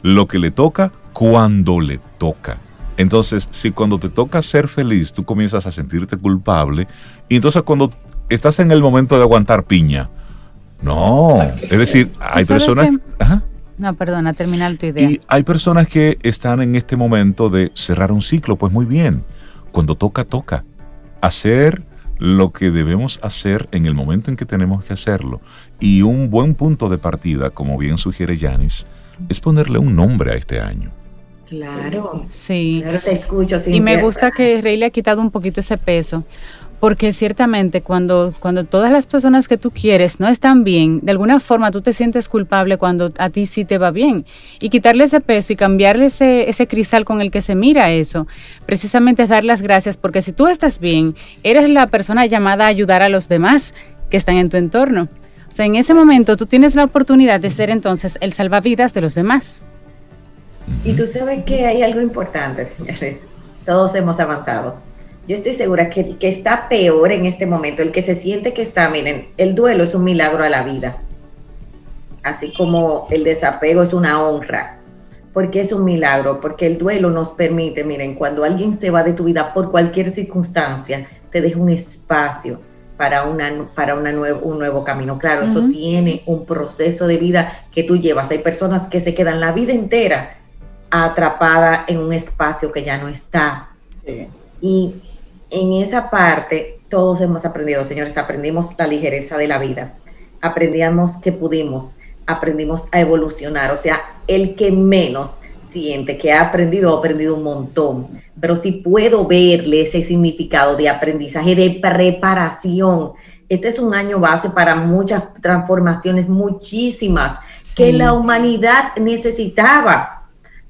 lo que le toca cuando le toca. Entonces, si cuando te toca ser feliz, tú comienzas a sentirte culpable, y entonces cuando estás en el momento de aguantar piña, no, es decir, hay personas... No, perdona, terminar tu idea. Y hay personas que están en este momento de cerrar un ciclo, pues muy bien, cuando toca, toca. Hacer lo que debemos hacer en el momento en que tenemos que hacerlo. Y un buen punto de partida, como bien sugiere Yanis, es ponerle un nombre a este año. Claro. Sí. Claro, te escucho. Y me gusta que Rey le ha quitado un poquito ese peso, porque ciertamente cuando, cuando todas las personas que tú quieres no están bien, de alguna forma tú te sientes culpable cuando a ti sí te va bien. Y quitarle ese peso y cambiarle ese, ese cristal con el que se mira eso, precisamente es dar las gracias, porque si tú estás bien, eres la persona llamada a ayudar a los demás que están en tu entorno. O sea, en ese momento tú tienes la oportunidad de ser entonces el salvavidas de los demás. Y tú sabes que hay algo importante, señores. Todos hemos avanzado yo estoy segura que que está peor en este momento, el que se siente que está, miren, el duelo es un milagro a la vida, así como el desapego es una honra, porque es un milagro, porque el duelo nos permite, miren, cuando alguien se va de tu vida por cualquier circunstancia, te deja un espacio para, una, para una un nuevo camino. Claro, eso tiene un proceso de vida que tú llevas. Hay personas que se quedan la vida entera atrapada en un espacio que ya no está. Y en esa parte todos hemos aprendido, señores, aprendimos la ligereza de la vida, aprendíamos que pudimos, aprendimos a evolucionar, o sea, el que menos siente que ha aprendido, ha aprendido un montón, pero si puedo verle ese significado de aprendizaje, de preparación, este es un año base para muchas transformaciones, muchísimas, que la humanidad necesitaba.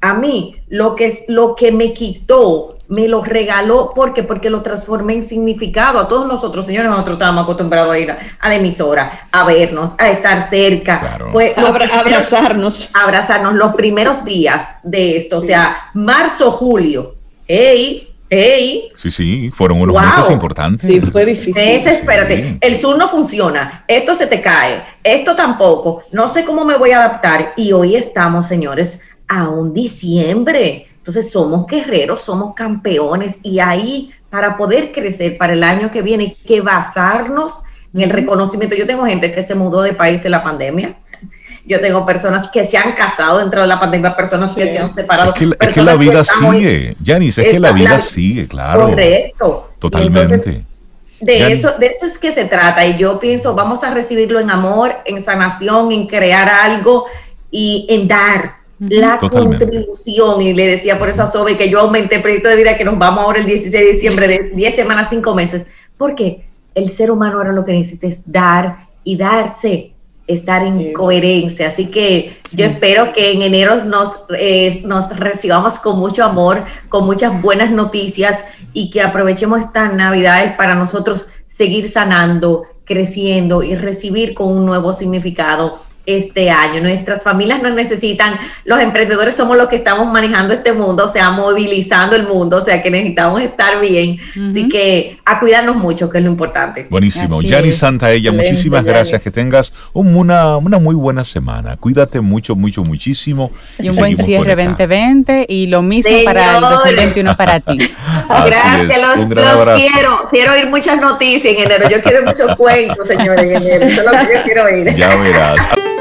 A mí, lo que, lo que me quitó me lo regaló porque porque lo transformé en significado. A todos nosotros, señores, nosotros estábamos acostumbrados a ir a, la emisora, a vernos, a estar cerca, pues, abrazarnos. Abrazarnos los primeros días de esto, o sea, marzo, julio. ¡Ey! ¡Ey! Sí, sí, fueron unos meses importantes. Sí, fue difícil. Meses, espérate, el sur no funciona, esto se te cae, esto tampoco, no sé cómo me voy a adaptar. Y hoy estamos, señores, a un diciembre entonces somos guerreros, somos campeones y ahí para poder crecer para el año que viene hay que basarnos en el reconocimiento. Yo tengo gente que se mudó de país en la pandemia. Yo tengo personas que se han casado dentro de la pandemia, personas que se han separado. Es que, la vida sigue, Janice, es que la vida sigue, claro. Correcto. Totalmente. de eso, de eso es que se trata. Y yo pienso, vamos a recibirlo en amor, en sanación, en crear algo y en dar la contribución. Y le decía por eso a Sobe que yo aumenté el proyecto de vida que nos vamos ahora el 16 de diciembre de 10 semanas, 5 meses. Porque el ser humano ahora lo que necesita es dar y darse, estar en coherencia. Así que yo espero que en enero nos, eh, nos recibamos con mucho amor, con muchas buenas noticias y que aprovechemos estas navidades para nosotros seguir sanando, creciendo y recibir con un nuevo significado este año. Nuestras familias nos necesitan, los emprendedores somos los que estamos manejando este mundo, o sea, movilizando el mundo, o sea, que necesitamos estar bien. Así que a cuidarnos mucho, que es lo importante. Buenísimo. Santa Santaella, muchísimas gracias. Que tengas una, una, muy buena semana. Cuídate mucho, mucho, muchísimo. Y un buen cierre 2020 y lo mismo para el 2021 para ti. gracias, los, quiero. Quiero oír muchas noticias en enero. Yo quiero muchos cuentos, señores, en enero. Eso es lo que yo quiero oír. Ya verás